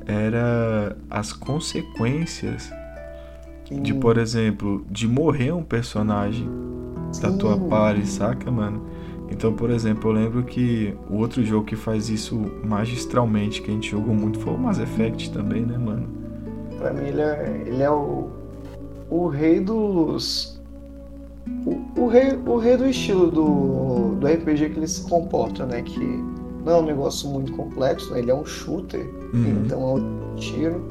Era as consequências de, por exemplo, de morrer um personagem da tua Sim. party, saca, mano? Então, por exemplo, eu lembro que o outro jogo que faz isso magistralmente, que a gente jogou muito, foi o Mass Effect também, né, mano? Pra mim ele é, ele é o, o rei dos. O, o rei, o rei do estilo do, do RPG que ele se comporta, né? Que não é um negócio muito complexo, né? Ele é um shooter, Uhum. então é um tiro.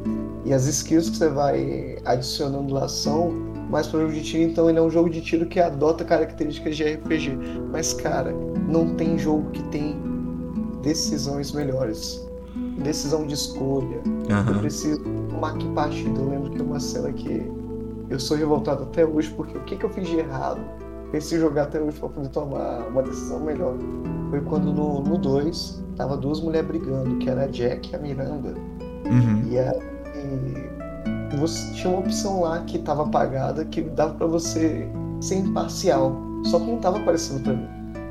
E as skills que você vai adicionando lá são mais para jogo de tiro, então ele é um jogo de tiro que adota características de RPG. Mas, cara, não tem jogo que tem decisões melhores. Decisão de escolha. Eu Aham. preciso tomar que partido. Eu lembro que uma cena que eu sou revoltado até hoje, porque o que, que eu fiz de errado? Preciso jogar até hoje para poder tomar uma decisão melhor. Foi quando no 2 tava duas mulheres brigando, que era a Jack e a Miranda. Uhum. E aí você tinha uma opção lá que tava apagada que dava pra você ser imparcial. Só que não tava aparecendo pra mim.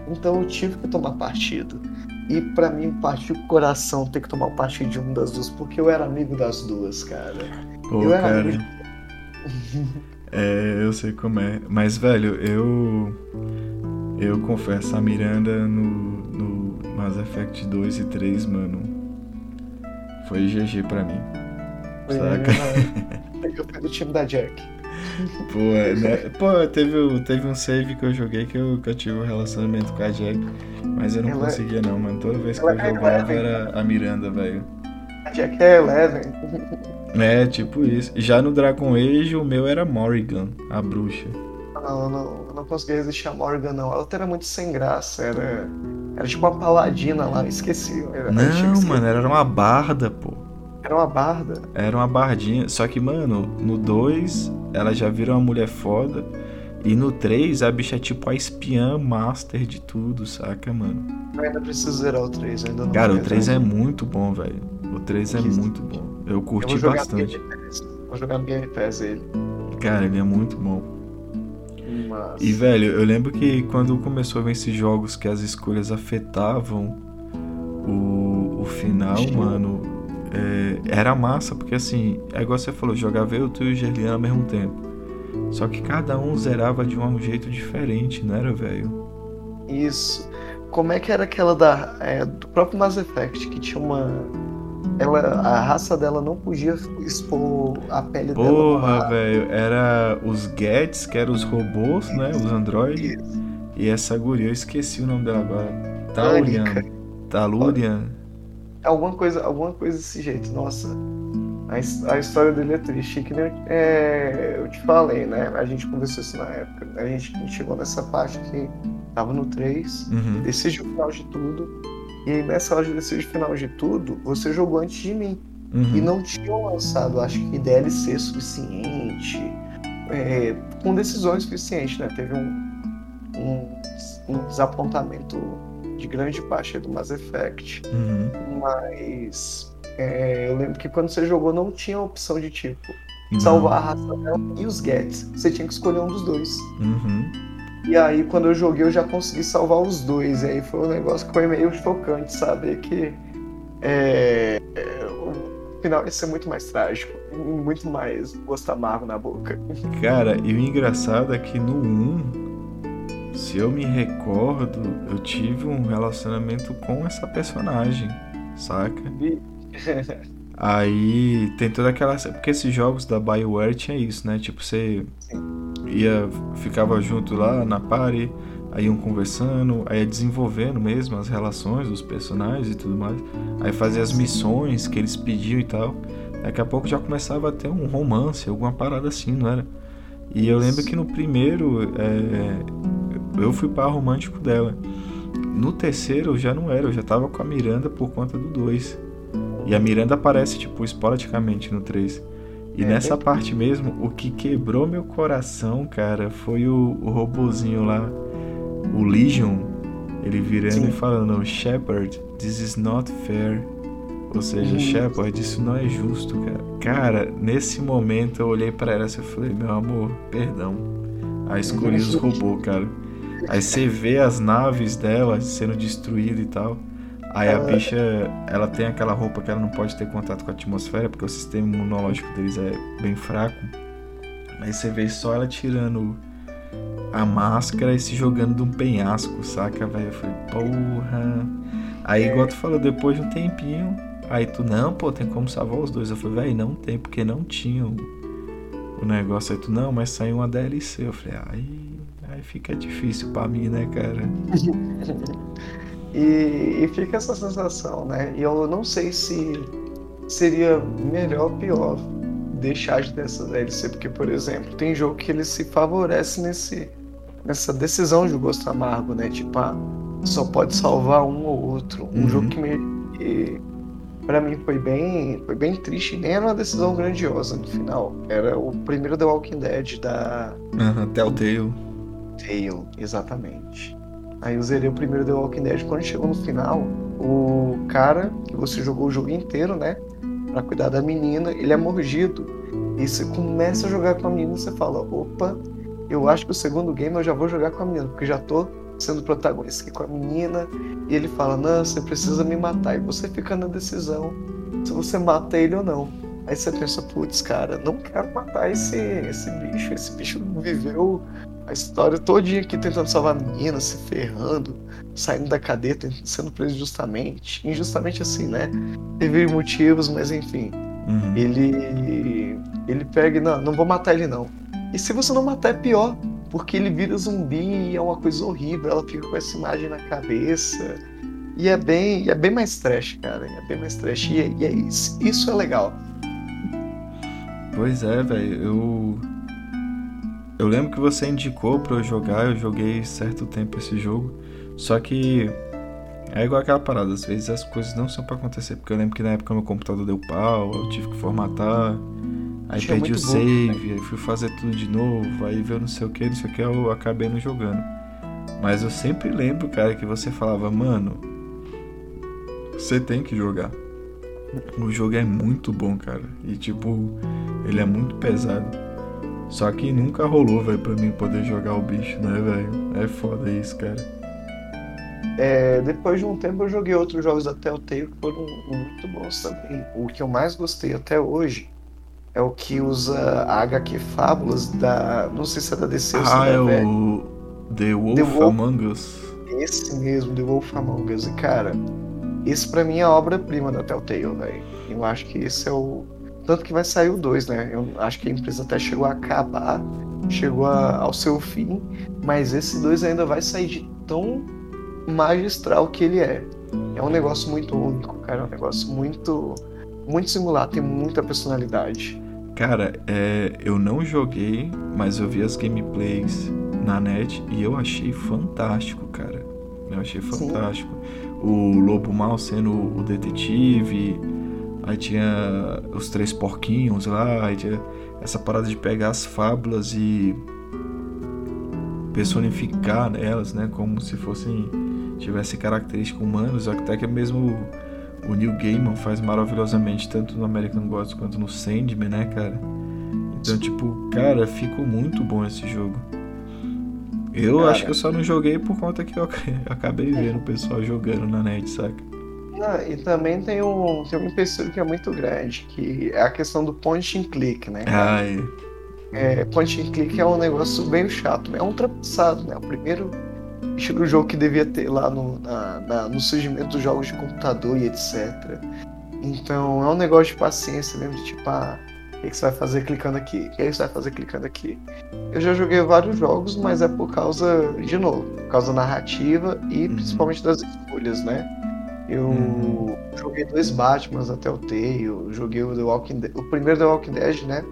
Então eu tive que tomar partido. E pra mim partiu o coração ter que tomar partido de uma das duas, porque eu era amigo das duas, cara. Pô, eu era cara. amigo É, eu sei como é. Mas, velho, eu. Eu confesso, a Miranda no, no Mass Effect 2 e 3, mano. Foi GG pra mim. Saca? Eu fui do time da Jack. Pô, né? Pô teve, teve um save que eu joguei que eu, que eu tive um relacionamento com a Jack. Mas eu não Ela- conseguia, não, mano. Toda vez que eu é jogava era a Miranda, velho. A Jack é Eleven. É, tipo isso. Já no Dragon Age, o meu era Morrigan, a bruxa. Não, eu não, eu não consegui resistir a Morgan, não. Ela era muito sem graça. Era, era tipo uma paladina lá, esqueci. Era, Não, esquecer. mano, era uma barda, pô. Era uma barda. Era uma bardinha. Só que, mano, no 2 ela já vira uma mulher foda. E no 3 a bicha é tipo a espiã master de tudo, saca, mano? Eu ainda preciso zerar o 3, ainda não. Cara, o fiz, 3 é muito bom, velho. O 3 é Que- muito bom. Eu Eu curti jogar bastante. Vou jogar no Game Pass ele. Cara, ele é muito bom. Mas... E, velho, eu lembro que quando começou a ver esses jogos que as escolhas afetavam o, o final, mano, é, era massa, porque assim, é igual você falou, jogava eu, tu e o Gerlian ao mesmo tempo. Só que cada um zerava de um jeito diferente, não era, velho? Isso. Como é que era aquela da, é, do próprio Mass Effect, que tinha uma. Ela, a raça dela não podia expor a pele dela. Porra, velho, era os Gets, que eram os robôs, né? Os androides. E essa guria, eu esqueci o nome dela agora. Taurian. Anica. Talurian. Alguma coisa, alguma coisa desse jeito, nossa. A, a história dele é triste. Que nem eu, é, eu te falei, né? A gente conversou isso na época. A gente, a gente chegou nessa parte que tava no 3, Uhum. decide o final de tudo. E aí nessa hora de decide o final de tudo, você jogou antes de mim. Uhum. E não tinham lançado, acho que DLC suficiente, é, com decisões suficientes, né? Teve um, um, um desapontamento de grande parte do Mass Effect. Uhum. Mas é, eu lembro que quando você jogou não tinha opção de tipo Não. salvar a raça dela e os Gets. Você tinha que escolher um dos dois. Uhum. E aí quando eu joguei eu já consegui salvar os dois. E aí foi um negócio que foi meio chocante saber que é, é, o final ia ser muito mais trágico. Muito mais gosto amargo na boca. Cara, e o engraçado é que no 1, se eu me recordo, eu tive um relacionamento com essa personagem, saca? Aí tem toda aquela. Porque esses jogos da BioWare tinha isso, né? Tipo, você ia. ficava junto lá na party, aí iam conversando, aí ia desenvolvendo mesmo as relações dos personagens e tudo mais. Aí fazia as missões que eles pediam e tal. Daqui a pouco já começava a ter um romance, alguma parada assim, não era? E eu lembro que no primeiro é, eu fui par romântico dela. No terceiro eu já não era, eu já tava com a Miranda por conta do 2. E a Miranda aparece, tipo, esporadicamente no 3. E É, nessa bem- parte mesmo, o que quebrou meu coração, cara, foi o, o robozinho lá, o Legion, ele virando Sim. e falando, Shepard, this is not fair. Ou seja, Uhum. Shepard, isso não é justo, cara. Cara, nesse momento eu olhei pra ela e falei, meu amor, perdão. Aí escolhi os robôs, cara. Aí você vê as naves dela sendo destruídas e tal. Aí a bicha, ela tem aquela roupa que ela não pode ter contato com a atmosfera, porque o sistema imunológico deles é bem fraco. Aí você vê só ela tirando a máscara e se jogando de um penhasco, saca, velho? Eu falei, porra. Aí, é. igual tu falou, depois de um tempinho, aí tu, não, pô, tem como salvar os dois. Eu falei, velho, não tem, porque não tinha o, o negócio. Aí tu, não, mas saiu uma DLC. Eu falei, aí, aí fica difícil pra mim, né, cara? e, e fica essa sensação, né? E eu não sei se seria melhor ou pior deixar de ter essa DLC, porque, por exemplo, tem jogo que ele se favorece nesse, nessa decisão de gosto amargo, né? Tipo, ah, só pode salvar um ou outro. Um uhum. jogo que, me, que para mim foi bem, foi bem triste, nem era uma decisão grandiosa no final. Era o primeiro The Walking Dead da. Uhum, Telltale. Tale, exatamente. Aí eu zerei o primeiro The Walking Dead. Quando chegou no final, o cara que você jogou o jogo inteiro, né? para cuidar da menina, ele é mordido. E você começa a jogar com a menina e você fala, opa, eu acho que o segundo game eu já vou jogar com a menina, porque já tô sendo protagonista aqui com a menina. E ele fala, não, você precisa me matar. E você fica na decisão se você mata ele ou não. Aí você pensa, putz, cara, não quero matar esse, esse bicho. Esse bicho viveu a história todinha aqui tentando salvar a menina, se ferrando, saindo da cadeia, sendo preso justamente. Injustamente assim, né? Teve motivos, mas enfim. Uhum. Ele. Ele pega não, não vou matar ele não. E se você não matar é pior, porque ele vira zumbi e é uma coisa horrível, ela fica com essa imagem na cabeça. E é bem, é bem mais trash, cara. É bem mais trash. E, é, e é isso, isso é legal. Pois é, velho. Eu eu lembro que você indicou para eu jogar, eu joguei certo tempo esse jogo. Só que é igual aquela parada, às vezes as coisas não são para acontecer, porque eu lembro que na época meu computador deu pau, eu tive que formatar, aí Achei perdi o save, bom, né? aí fui fazer tudo de novo, aí veio não sei o que, não sei o que, eu acabei não jogando. Mas eu sempre lembro, cara, que você falava, mano, você tem que jogar. O jogo é muito bom, cara. E tipo, ele é muito pesado. Só que nunca rolou, velho, pra mim poder jogar o bicho, né, velho? É foda isso, cara. É, depois de um tempo eu joguei outros jogos da Telltale que foram muito bons também. O que eu mais gostei até hoje é o que usa a HQ Fábulas da. Não sei se é da DC ou se ah, é da é o The Wolf, The Wolf Among Us. Esse mesmo, The Wolf Among Us. E cara, esse pra mim é a obra-prima da Telltale, velho. Eu acho que esse é o tanto que vai sair o 2, né? Eu acho que a empresa até chegou a acabar, chegou a, ao seu fim, mas esse 2 ainda vai sair de tão magistral que ele é. É um negócio muito único, cara. É um negócio muito, muito singular, tem muita personalidade. Cara, é, eu não joguei, mas eu vi as gameplays na net e eu achei fantástico, cara. Eu achei fantástico. Sim. O Lobo Mal sendo o detetive, Aí tinha os três porquinhos lá, aí tinha essa parada de pegar as fábulas e personificar elas, né, como se fossem tivessem características humanas, até que mesmo o Neil Gaiman faz maravilhosamente tanto no American Gods quanto no Sandman, né, cara? Então, tipo, cara, ficou muito bom esse jogo. Eu cara, acho que eu só não joguei por conta que eu acabei vendo o pessoal jogando na net, saca? Ah, e também tem um, tem um empecilho que é muito grande, que é a questão do point and click, né? É, point and click é um negócio bem chato, né? é um ultrapassado, né? O primeiro estilo jogo que devia ter lá no, na, na, no surgimento dos jogos de computador e etc. Então é um negócio de paciência mesmo, de tipo, ah, o que, que você vai fazer clicando aqui? O que, que você vai fazer clicando aqui? Eu já joguei vários jogos, mas é por causa, de novo, por causa da narrativa e uhum. principalmente das escolhas, né? Eu uhum. joguei dois Batmans até o Tale, joguei o The Walking Dead, o primeiro The Walking Dead, né?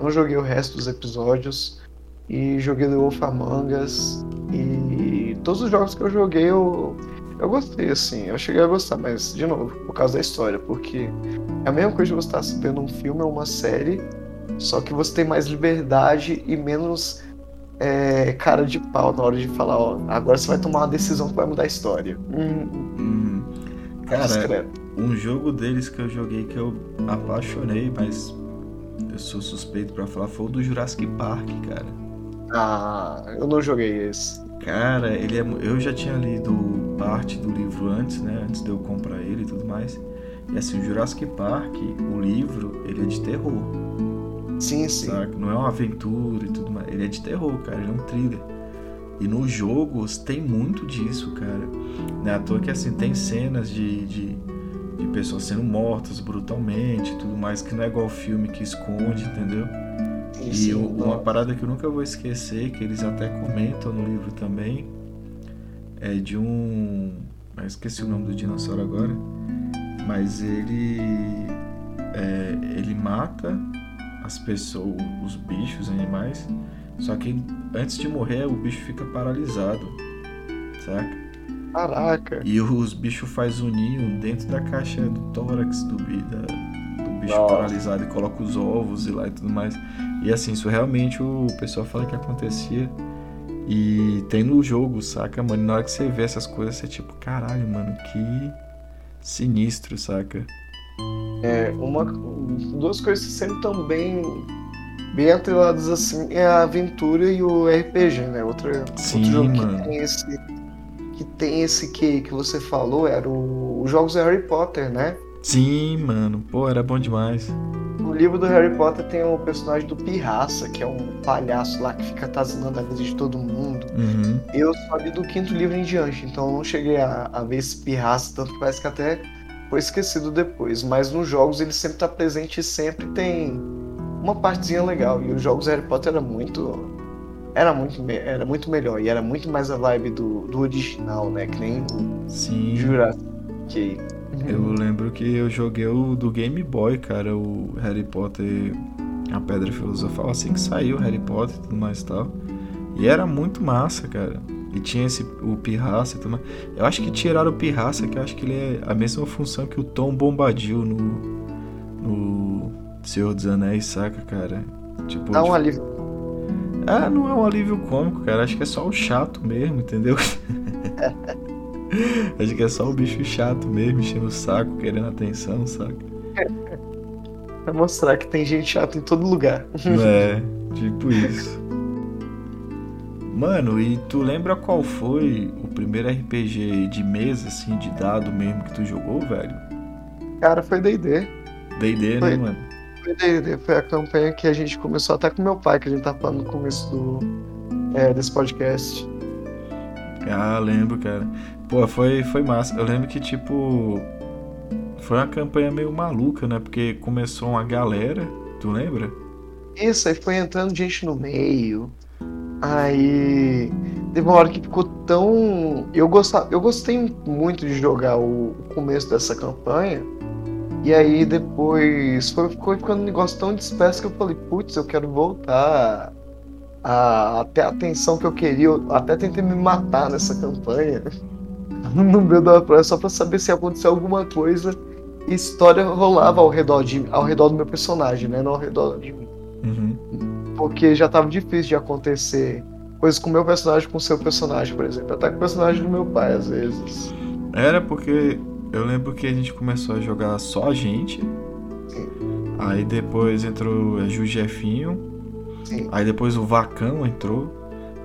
Não joguei o resto dos episódios e joguei The Wolf Among Us e todos os jogos que eu joguei eu eu gostei assim, eu cheguei a gostar, mas de novo, por causa da história, porque é a mesma coisa de você estar vendo um filme ou uma série, só que você tem mais liberdade e menos é, cara de pau na hora de falar, ó, agora você vai tomar uma decisão que vai mudar a história. Hum, hum. Cara, um jogo deles que eu joguei que eu apaixonei, mas eu sou suspeito para falar, foi o do Jurassic Park, cara. Ah, eu não joguei esse. Cara, ele é, eu já tinha lido parte do livro antes, né? Antes de eu comprar ele e tudo mais. E assim, o Jurassic Park, o livro, ele é de terror. Sim, sim. Saca? Não é uma aventura e tudo mais. Ele é de terror, cara. Ele é um thriller. E nos jogos tem muito disso, cara. Não é à toa que assim, tem cenas de, de, de pessoas sendo mortas brutalmente tudo mais, que não é igual filme que esconde, entendeu? E eu, uma parada que eu nunca vou esquecer, que eles até comentam no livro também, é de um. Eu esqueci o nome do dinossauro agora. Mas ele. É, ele mata as pessoas, os bichos, os animais. Só que antes de morrer, o bicho fica paralisado. Saca? Caraca. E os bichos faz o ninho dentro da caixa do tórax do, da, do bicho Nossa. paralisado e coloca os ovos e lá e tudo mais. E assim, isso realmente o pessoal fala que acontecia. E tem no jogo, saca, mano? E na hora que você vê essas coisas, você é tipo, caralho, mano, que sinistro, saca? É, uma, duas coisas que sempre estão bem, bem atreladas assim é a aventura e o RPG, né? Outra, Sim, outro jogo mano. que tem esse que tem esse que, que você falou era o, os jogos Harry Potter, né? Sim, mano. Pô, era bom demais. No livro do Harry Potter tem o personagem do Pirraça, que é um palhaço lá que fica atazinando a vida de todo mundo. Uhum. Eu só li do quinto livro em diante, então eu não cheguei a, a ver esse Pirraça, tanto que parece que até foi esquecido depois. Mas nos jogos ele sempre tá presente e sempre tem uma partezinha legal. E os jogos Harry Potter era muito. Era muito, era muito melhor. E era muito mais a vibe do, do original, né? Que nem o Sim. Jurassic Eu lembro que eu joguei o do Game Boy, cara, o Harry Potter, a Pedra Filosofal, assim que saiu Harry Potter e tudo mais e tal. E era muito massa, cara. E tinha esse, o Pirraça e tudo mais. Eu acho que tiraram o Pirraça, que eu acho que ele é a mesma função que o Tom Bombadil no, no Senhor dos Anéis, saca, cara? Tipo, Dá um tipo... alívio. Ah, não é um alívio cômico, cara. Acho que é só o chato mesmo, entendeu? Acho que é só o bicho chato mesmo, enchendo o saco, querendo atenção, saca? Pra mostrar que tem gente chata em todo lugar. É, tipo isso. Mano, e tu lembra qual foi o primeiro RPG de mesa, assim, de dado mesmo que tu jogou, velho? Cara, foi D&D. D&D, né, mano? Foi D&D, foi a campanha que a gente começou até com meu pai, que a gente tá falando no começo do, é, desse podcast. Ah, lembro, cara. Pô, foi, foi massa. Eu lembro que, tipo, foi uma campanha meio maluca, né? Porque começou uma galera, tu lembra? Isso, aí foi entrando gente no meio. Aí teve uma hora que ficou tão. Eu, gostava, eu gostei muito de jogar o começo dessa campanha. E aí depois foi, ficou ficando um negócio tão disperso que eu falei, putz, eu quero voltar a, até a atenção que eu queria. Eu até tentei me matar nessa campanha. no meio da praia, só pra saber se aconteceu alguma coisa. E história rolava ao redor, de, ao redor do meu personagem, né? Não ao redor de mim. Uhum. Porque já tava difícil de acontecer coisas com o meu personagem com o seu personagem, por exemplo. Até com o personagem do meu pai, às vezes. Era porque eu lembro que a gente começou a jogar só a gente. Sim. Aí depois entrou a Ju Jefinho. Sim. Aí depois o Vacão entrou.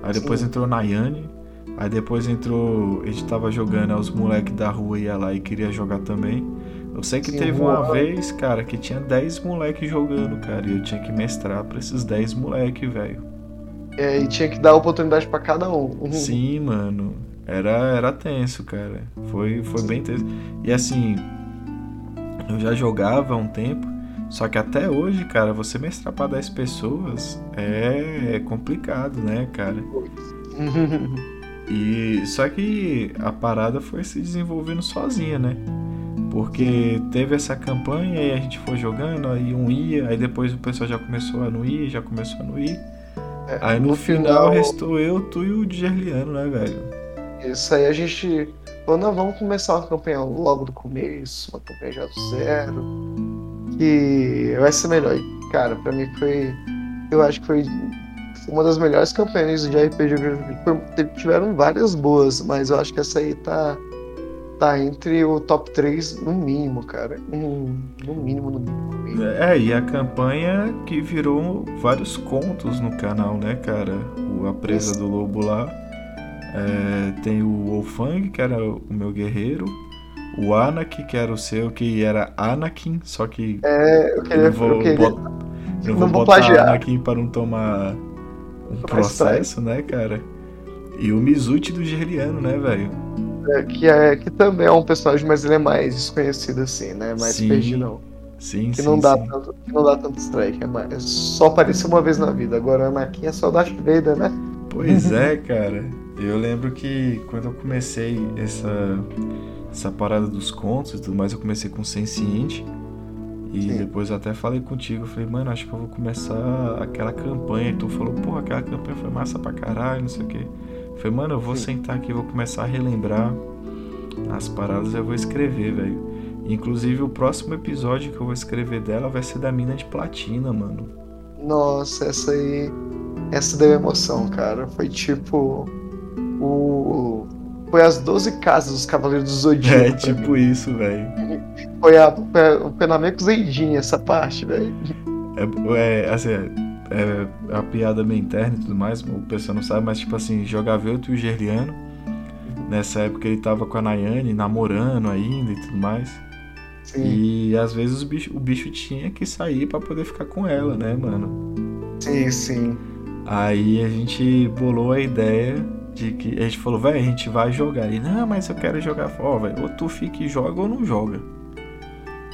Aí depois Sim. entrou Nayane. Aí depois entrou. A gente tava jogando, aí os moleques da rua ia lá e queria jogar também. Eu sei que Sim, teve uma rua. vez, cara, que tinha 10 moleques jogando, cara. E eu tinha que mestrar pra esses 10 moleques, velho. É, e tinha que dar oportunidade pra cada um. Uhum. Sim, mano. Era, era tenso, cara. Foi, foi bem tenso. E assim, eu já jogava há um tempo. Só que até hoje, cara, você mestrar pra 10 pessoas é, é complicado, né, cara? E só que a parada foi se desenvolvendo sozinha, né? Porque teve essa campanha e a gente foi jogando, aí um ia, aí depois o pessoal já começou a não ir, já começou a não ir. É, Aí no, final, restou eu, tu e o Djerliano, né, velho? Isso aí a gente falou, não, vamos começar uma campanha logo do começo, uma campanha já do zero. Que vai ser melhor. E, cara, pra mim foi. Eu acho que foi uma das melhores campanhas de RPG que Tiveram várias boas, mas eu acho que essa aí tá. Tá entre o top 3 no mínimo, cara. No mínimo, no mínimo. no mínimo. É, e a campanha que virou vários contos no canal, né, cara? O A Presa Isso. do Lobo lá. É, tem o Wolfang, que era o meu guerreiro. O Anakin, que era o seu, que era Anakin, só que É, eu queria. não vou, eu queria bot- não vou vou botar plagiar. Anakin para não tomar um processo, né, cara? E o Mizuti do Gerliano, né, velho? É, que, é, que também é um personagem, mas ele é mais desconhecido, assim, né? Mais Sim. perdidão. Sim, Que sim, não dá, sim. tanto, que não dá tanto strike. É mais, só apareceu uma vez na vida. Agora Anakin é só Darth Vader, né? Pois é, cara. Eu lembro que quando eu comecei essa, essa parada dos contos e tudo mais, eu comecei com Senciente. E Sim. depois eu até falei contigo, eu falei, mano, acho que eu vou começar aquela campanha. E tu falou, porra, aquela campanha foi massa pra caralho, não sei o quê. Eu falei, mano, eu vou Sim. sentar aqui, vou começar a relembrar as paradas e eu vou escrever, velho. Inclusive o próximo episódio que eu vou escrever dela vai ser da mina de platina, mano. Nossa, essa aí. Essa deu emoção, cara. Foi tipo. O. Foi as 12 casas dos Cavaleiros do Zodíaco. É tipo isso, velho. mim. Foi a, o Penameco Zeidin, essa parte, velho. É, é, assim, é, é a piada meio interna e tudo mais, o pessoal não sabe, mas tipo assim, jogava eu e o Gerliano. Nessa época ele tava com a Nayane, namorando ainda e tudo mais. Sim, E às vezes o bicho, o bicho tinha que sair pra poder ficar com ela, né, mano? sim, sim. Aí a gente bolou a ideia de que. A gente falou, velho, a gente vai jogar. Ele, não, mas eu quero jogar. Ó, velho, ou tu fica e joga ou não joga.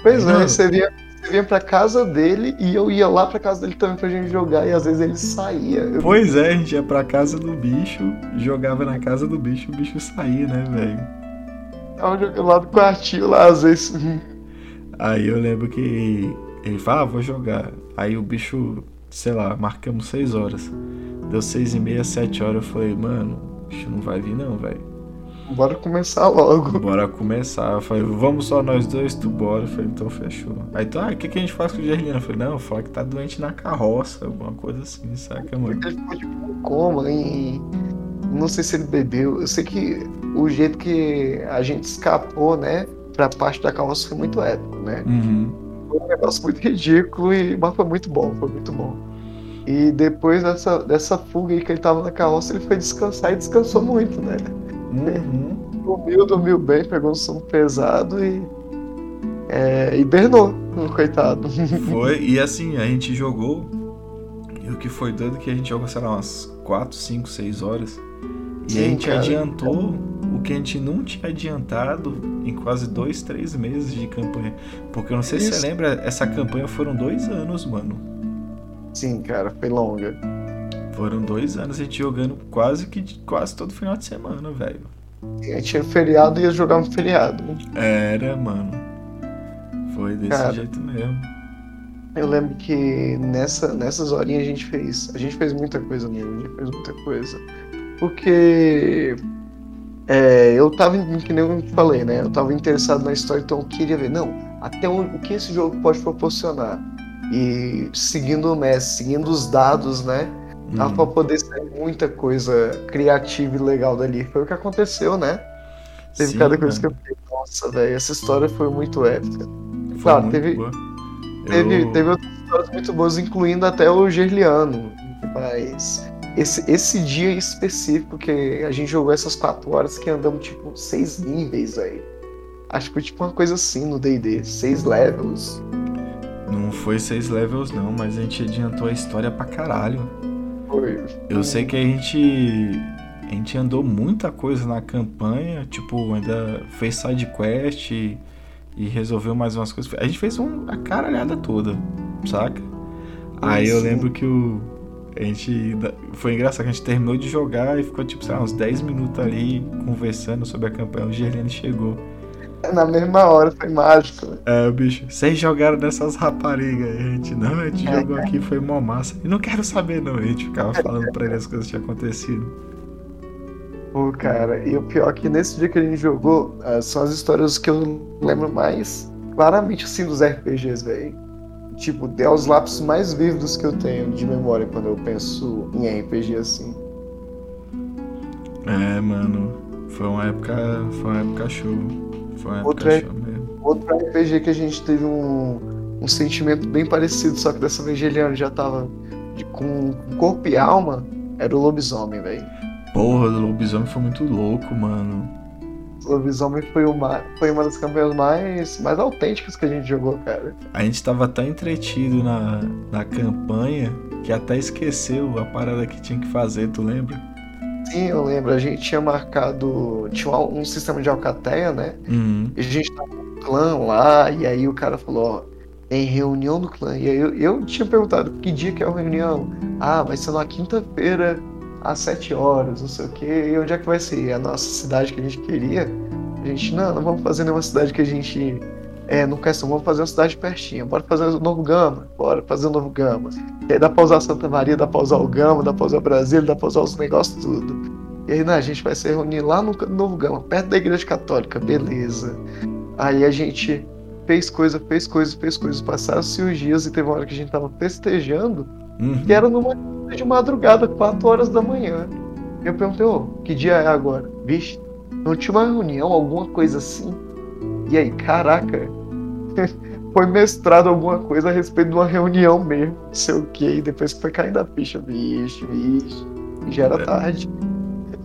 Pois Não. é, você vinha, você vinha pra casa dele e eu ia lá pra casa dele também pra gente jogar. E às vezes ele saía. Eu- Pois é, a gente ia pra casa do bicho, jogava na casa do bicho, o bicho saía, né, velho? tava jogando lá do quartinho lá, às vezes. Aí eu lembro que ele fala, ah, vou jogar. Aí o bicho, sei lá, marcamos 6 horas. Deu 6 e meia, 7 horas. Eu falei, mano, o bicho não vai vir não, velho. Bora começar logo. Bora começar. Eu falei, vamos só nós dois, tu bora. Eu falei, então fechou. Aí tu, ah, o que, que a gente faz com o Gerlina? Eu falei, não, fala que tá doente na carroça, alguma coisa assim, saca, mano? Ele ficou tipo coma e não sei se ele bebeu. Eu sei que o jeito que a gente escapou, né, pra parte da carroça foi muito épico, né? Uhum. Foi um negócio muito ridículo, e, mas foi muito bom, foi muito bom. E depois dessa, dessa fuga aí que ele tava na carroça, ele foi descansar e descansou muito, né? Uhum. Dormiu, dormiu bem, pegou um sono pesado e. É, hibernou, coitado. Foi, e assim, a gente jogou. E o que foi doido é que a gente jogou, sei lá, umas 4, 5, 6 horas. E Sim, a gente cara. adiantou o que a gente não tinha adiantado em quase 2, 3 meses de campanha. Porque eu não sei se Isso. você lembra, essa campanha foram dois anos, mano. Sim, cara, foi longa. Foram dois anos a gente jogando quase que quase todo final de semana, velho. A gente tinha feriado e ia jogar no feriado. Era, mano. Foi desse Cara. jeito mesmo. Eu lembro que nessa, nessas horinhas a gente fez. A gente fez muita coisa mesmo, a gente fez muita coisa. Porque é, eu tava, que nem eu falei, né? Eu tava interessado na história, então eu queria ver, não, até onde, o que esse jogo pode proporcionar. E seguindo o mestre, seguindo os dados, né? Dava Hum. pra poder sair muita coisa criativa e legal dali. Foi o que aconteceu, né? Teve Sim, cada coisa que eu fiquei, nossa, velho, essa história foi muito épica. Foi Claro, muito teve- boa. Teve, Eu- teve outras histórias muito boas, incluindo até o Gerliano. Mas esse, esse dia específico que a gente jogou essas quatro horas que andamos tipo seis níveis aí. Acho que foi tipo uma coisa assim no DD, seis levels. Não foi seis levels não, mas a gente adiantou a história pra caralho. Foi. Eu sei que a gente a gente andou muita coisa na campanha, tipo, ainda fez side quest e, e resolveu mais umas coisas. A gente fez um, a caralhada toda, saca? Aí eu lembro que o a gente foi engraçado que a gente terminou de jogar e ficou tipo, sei lá, uns 10 minutos ali conversando sobre a campanha. O Gerliane chegou. Na mesma hora, foi mágico. É, o bicho, vocês jogaram dessas raparigas. A gente, não, a gente jogou aqui, foi mó massa. E não quero saber, não. A gente ficava falando pra ele as coisas que tinham acontecido. Pô, cara, e o pior é que nesse dia que a gente jogou, ah, são as histórias que eu lembro mais claramente assim dos RPGs, velho. Tipo, é os lapsos mais vívidos que eu tenho de memória quando eu penso em RPG assim. É, mano. Foi uma época. Foi uma época show. Foi uma época Outra- show mesmo. Outro RPG que a gente teve um, um sentimento bem parecido, só que dessa vez Geliano já tava de- com corpo e alma, era o lobisomem, velho. Porra, o lobisomem foi muito louco, mano. O lobisomem foi uma, foi uma das campanhas mais, mais autênticas que a gente jogou, cara. A gente tava tão entretido na, na campanha que até esqueceu a parada que tinha que fazer, tu lembra? Sim, eu lembro. A gente tinha marcado. Tinha um, um sistema de alcateia, né? Uhum. E a gente tava no clã lá, e aí o cara falou, ó, tem reunião do clã. E aí eu, eu tinha perguntado que dia que é a reunião. Ah, vai ser na quinta-feira, às sete horas, não sei o quê. E onde é que vai ser? A nossa cidade que a gente queria. A gente, não, não vamos fazer nenhuma cidade que a gente é, não quer vamos fazer uma cidade pertinho. Bora fazer o Novo Gama. Bora fazer o Novo Gama. E aí dá pra usar Santa Maria, dá pra usar o Gama, dá pra usar Brasília, dá pra usar os negócios tudo. E aí, não, a gente vai se reunir lá no Novo Gama, perto da Igreja Católica, beleza. Aí a gente fez coisa, fez coisa, fez coisa. Passaram-se os dias e teve uma hora que a gente tava festejando, Uhum. que era numa de madrugada, 4 horas da manhã. Eu perguntei, ô, que dia é agora? Vixe, não tinha uma reunião, alguma coisa assim? E aí, caraca, foi mestrado alguma coisa a respeito de uma reunião mesmo, não sei o que, e depois que foi caindo a ficha, vixe, vixe, e já era É. tarde.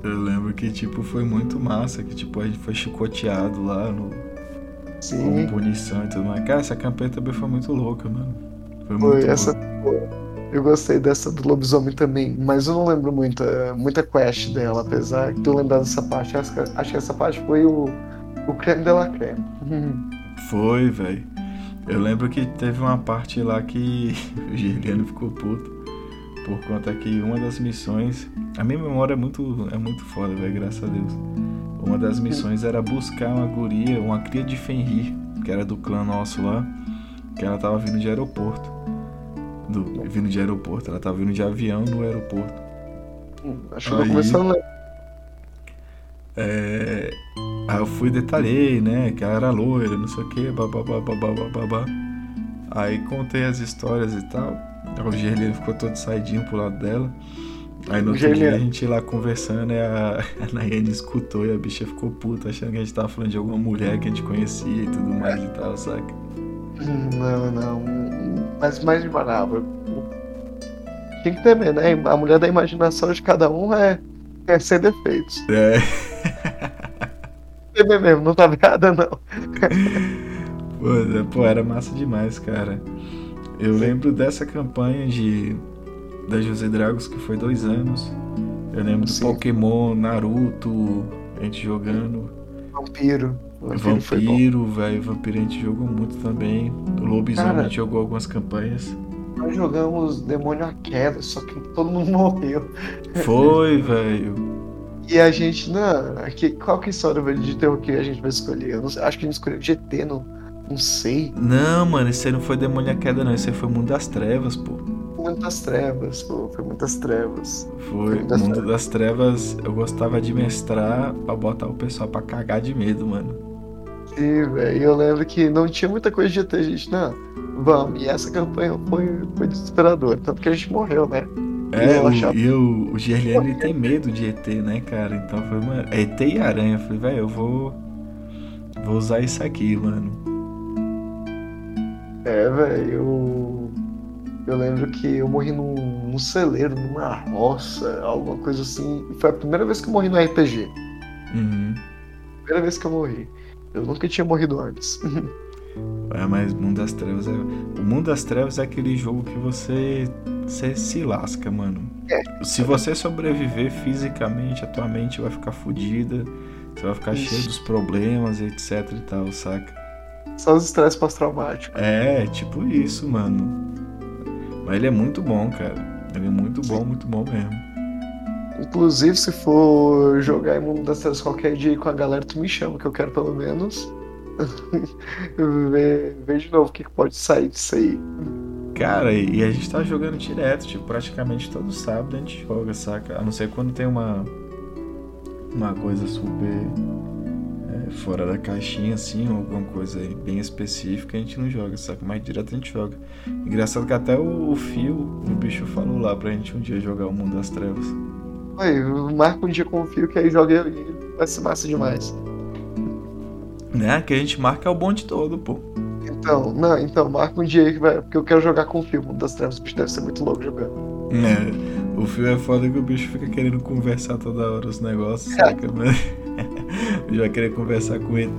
Eu lembro que, tipo, foi muito massa, que, tipo, a gente foi chicoteado lá no, Sim, como punição e tudo mais. Cara, essa campanha também foi muito louca, mano. Foi foi muito essa. boa. Eu gostei dessa do lobisomem também, mas eu não lembro muita, muita quest dela, apesar de eu lembrar dessa parte. Acho que, acho que essa parte foi o, o creme de la creme. Foi, velho. Eu lembro que teve uma parte lá que o Giliano ficou puto. Por conta que uma das missões. A minha memória é muito, é muito foda, velho, graças a Deus. Uma das missões era buscar uma guria, uma cria de Fenrir, que era do clã nosso lá, que ela tava vindo de aeroporto. Do, vindo de aeroporto, ela tava vindo de avião no aeroporto. Acho que Aí- começando a É, Aí eu fui e detalhei, né? Que ela era loira, não sei o que, babá, babá. Aí contei as histórias e tal. O Gerliano ficou todo saidinho pro lado dela. Aí no outro dia a gente lá conversando, a, a Nayane escutou e a bicha ficou puta, achando que a gente tava falando de alguma mulher que a gente conhecia e tudo mais e tal, saca? Não, não. Mas mais devagar. Tem que temer, né? A mulher da imaginação de cada um é, é sem defeitos. É, Temer mesmo, não tá nada, não. pô, pô, era massa demais, cara. Eu lembro dessa campanha de da José Dragos que foi dois anos. Eu lembro do Sim. Pokémon, Naruto, a gente jogando. Vampiro. Vampiro foi velho. Vampiro a gente jogou muito também. O Lobisomem a gente jogou algumas campanhas. Nós jogamos Demônio à Queda, só que todo mundo morreu. Foi, velho. E a gente, não, aqui, qual que é a história velho, de terror que a gente vai escolher? Eu não acho que a gente escolheu GT, não, não sei. Não, mano, esse aí não foi Demônio à Queda, não. Esse aí foi Mundo das Trevas, pô. Muitas trevas, pô, foi muitas trevas. Foi. Mundo das Mundo das Trevas eu gostava de mestrar pra botar o pessoal pra cagar de medo, mano. Sim, velho, e eu lembro que não tinha muita coisa de a gente, não, vamos. E essa campanha foi, foi desesperadora, tanto que a gente morreu, né? É, Eu o, achava- e o, o ele tem medo de ET, né, cara? Então foi, é ET e aranha. Eu falei, velho, eu vou. Vou usar isso aqui, mano. É, velho, eu, eu lembro que eu morri num, num celeiro, numa roça, alguma coisa assim. E Foi a primeira vez que eu morri no RPG. Uhum. Primeira vez que eu morri. Eu nunca tinha morrido antes. É, mas Mundo das Trevas é. O Mundo das Trevas é aquele jogo que você. Você se lasca, mano. Se você sobreviver fisicamente, a tua mente vai ficar fodida. Você vai ficar Isso. cheio dos problemas, etc e tal, saca? Só os estresses pós-traumáticos. É, tipo isso, mano. Mas ele é muito bom, cara. Ele é muito bom, muito bom mesmo. Inclusive, se for jogar em Mundo das Trevas qualquer dia com a galera, tu me chama, que eu quero pelo menos ver, ver de novo o que, pode sair disso aí. Cara, e a gente tá jogando direto, tipo, praticamente todo sábado a gente joga, saca? A não ser quando tem uma. Uma coisa super. é, fora da caixinha, assim, ou alguma coisa bem específica, a gente não joga, saca? Mas direto a gente joga. Engraçado que até o, o Fio, o bicho falou lá pra gente um dia jogar o Mundo das Trevas. Aí, marca um dia com o Fio que aí joga eu e ele. Vai ser massa demais. Né? Que a gente marca o bonde todo, pô. Então, não, então, marca um dia aí que vai. Porque eu quero jogar com o Fio, Mundo das Trevas. O bicho deve ser muito louco jogando. É, o Fio é foda que o bicho fica querendo conversar toda hora os negócios, saca? Mas... vai querer conversar com o ET.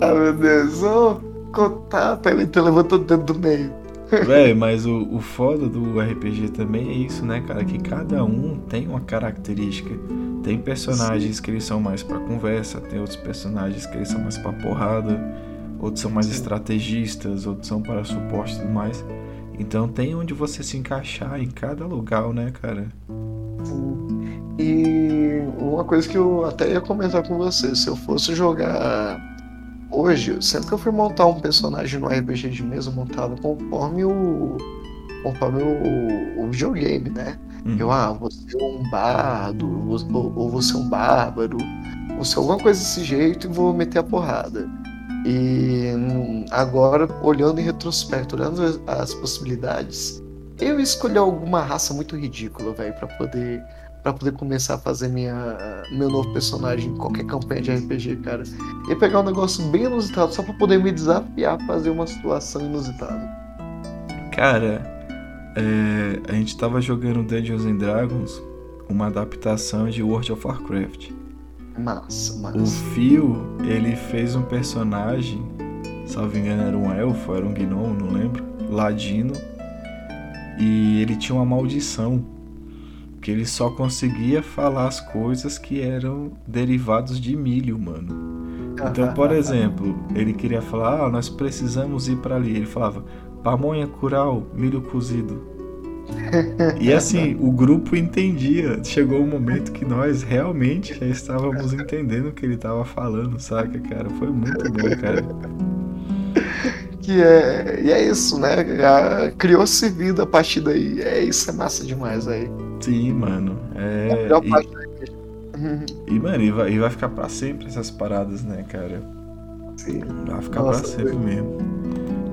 Ah, meu Deus, ô, contato. Aí ele então levantou o dedo do meio. Véi, mas o, o foda do RPG também é isso, né, cara? Que cada um tem uma característica. Tem personagens Sim. que eles são mais pra conversa, tem outros personagens que eles são mais pra porrada, outros são mais Sim. estrategistas, outros são para suporte e tudo mais. Então tem onde você se encaixar em cada lugar, né, cara? E uma coisa que eu até ia comentar com você, se eu fosse jogar hoje, sempre que eu fui montar um personagem no RPG de mesa, eu montava conforme o. conforme o, o videogame, né? Uhum. Eu, ah, você é um bardo, ou, ou você é um bárbaro, ou se alguma coisa desse jeito e vou meter a porrada. E hum, agora, olhando em retrospecto, olhando as possibilidades, eu escolhi alguma raça muito ridícula, velho, para poder para poder começar a fazer minha meu novo personagem em qualquer campanha de RPG, cara. E pegar um negócio bem inusitado só para poder me desafiar a fazer uma situação inusitada. Cara, é, a gente tava jogando Dungeons and Dragons, uma adaptação de World of Warcraft. Massa, massa. O Phil, ele fez um personagem, salvo engano era um elfo, era um gnomo, não lembro, ladino. E ele tinha uma maldição, que ele só conseguia falar as coisas que eram derivados de milho, mano. Então, por exemplo, ele queria falar, ah, nós precisamos ir para ali. Ele falava, pamonha curau, milho cozido. E assim, o grupo entendia. Chegou um momento que nós realmente já estávamos entendendo o que ele estava falando, saca, cara? Foi muito bom, cara. Que é, e é isso, né? Criou-se vida a partir daí. É isso, é massa demais aí. Sim, mano. É, é e, e, mano, e vai, e vai ficar pra sempre essas paradas, né, cara? Sim. Vai ficar Nossa, pra sempre mesmo.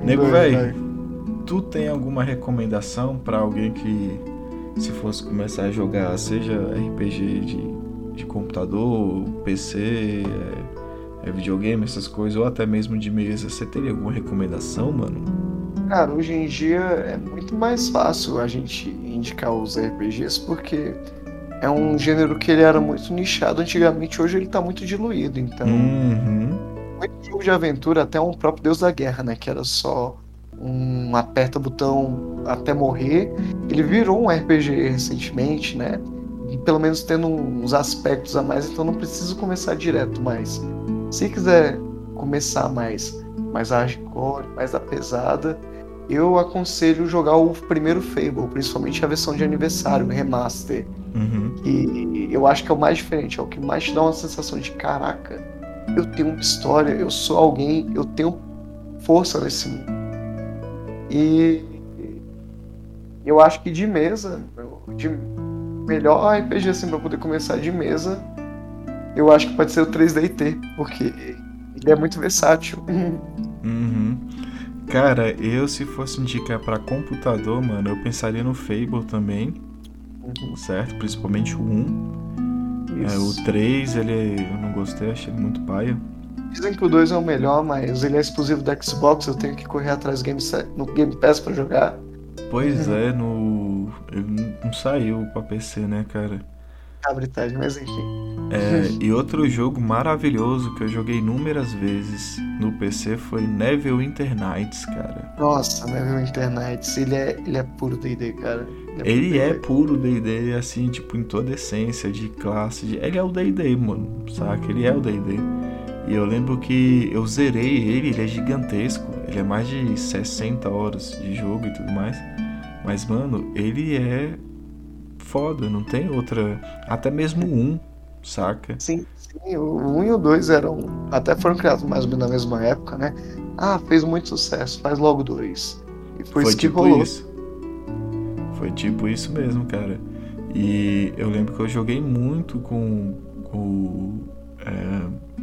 Nego, velho tu tem alguma recomendação para alguém que se fosse começar a jogar, seja RPG de, de computador, PC, é, é videogame, essas coisas, ou até mesmo de mesa, você teria alguma recomendação, mano? Cara, hoje em dia é muito mais fácil a gente indicar os RPGs porque é um gênero que ele era muito nichado antigamente, hoje ele tá muito diluído, então. Uhum. Muito jogo de aventura, até um próprio Deus da Guerra, né? Que era só um aperta botão até morrer. Ele virou um RPG recentemente, né? E pelo menos tendo uns aspectos a mais, então não preciso começar direto, mas se quiser começar mais, mais hardcore, mais da pesada, eu aconselho jogar o primeiro Fable, principalmente a versão de aniversário, o remaster. Uhum. E eu acho que é o mais diferente, é o que mais te dá uma sensação de caraca, eu tenho uma história, eu sou alguém, eu tenho força nesse mundo. E eu acho que de mesa, de melhor RPG assim para poder começar de mesa, eu acho que pode ser o 3DT, porque ele é muito versátil. Uhum. Cara, eu se fosse indicar para computador, mano, eu pensaria no Fable também. Uhum. Certo? Principalmente o 1. É, o 3, ele eu não gostei, achei ele muito paia. Dizem que o 2 é o melhor, mas ele é exclusivo do Xbox, eu tenho que correr atrás game, no Game Pass pra jogar. Pois uhum. é, no. Ele não saiu pra PC, né, cara? Cabritagem, mas enfim. É, e outro jogo maravilhoso que eu joguei inúmeras vezes no PC foi Neverwinter Nights, cara. Nossa, Neverwinter Nights, ele é, ele é puro D&D, cara. Ele é puro D&D, assim, tipo, em toda essência de classe. De... Ele é o D&D, mano, saca? Ele é o D&D. E eu lembro que eu zerei ele, ele é gigantesco, ele é mais de 60 horas de jogo e tudo mais. Mas, mano, ele é foda, não tem outra. Até mesmo um, saca? Sim, sim, o 1 e o 2 eram. Até foram criados mais ou menos na mesma época, né? Ah, fez muito sucesso, faz logo dois. E foi, foi isso tipo que rolou. Isso. Foi tipo isso mesmo, cara. E eu lembro que eu joguei muito com o. É,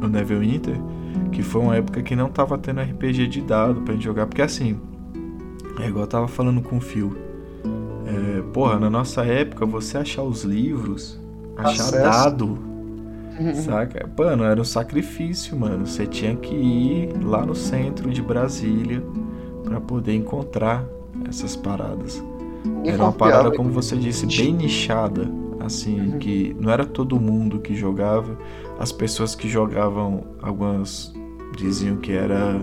no Neverwinter, que foi uma época que não tava tendo RPG de dado pra gente jogar, porque assim, é igual eu tava falando com o Phil. É, porra, na nossa época, você achar os livros, achar Acesso. dado, saca? Mano, era um sacrifício, mano. Você tinha que ir lá no centro de Brasília para poder encontrar essas paradas. Era uma parada, como você disse, bem nichada, assim, uhum. que não era todo mundo que jogava as pessoas que jogavam, algumas diziam que era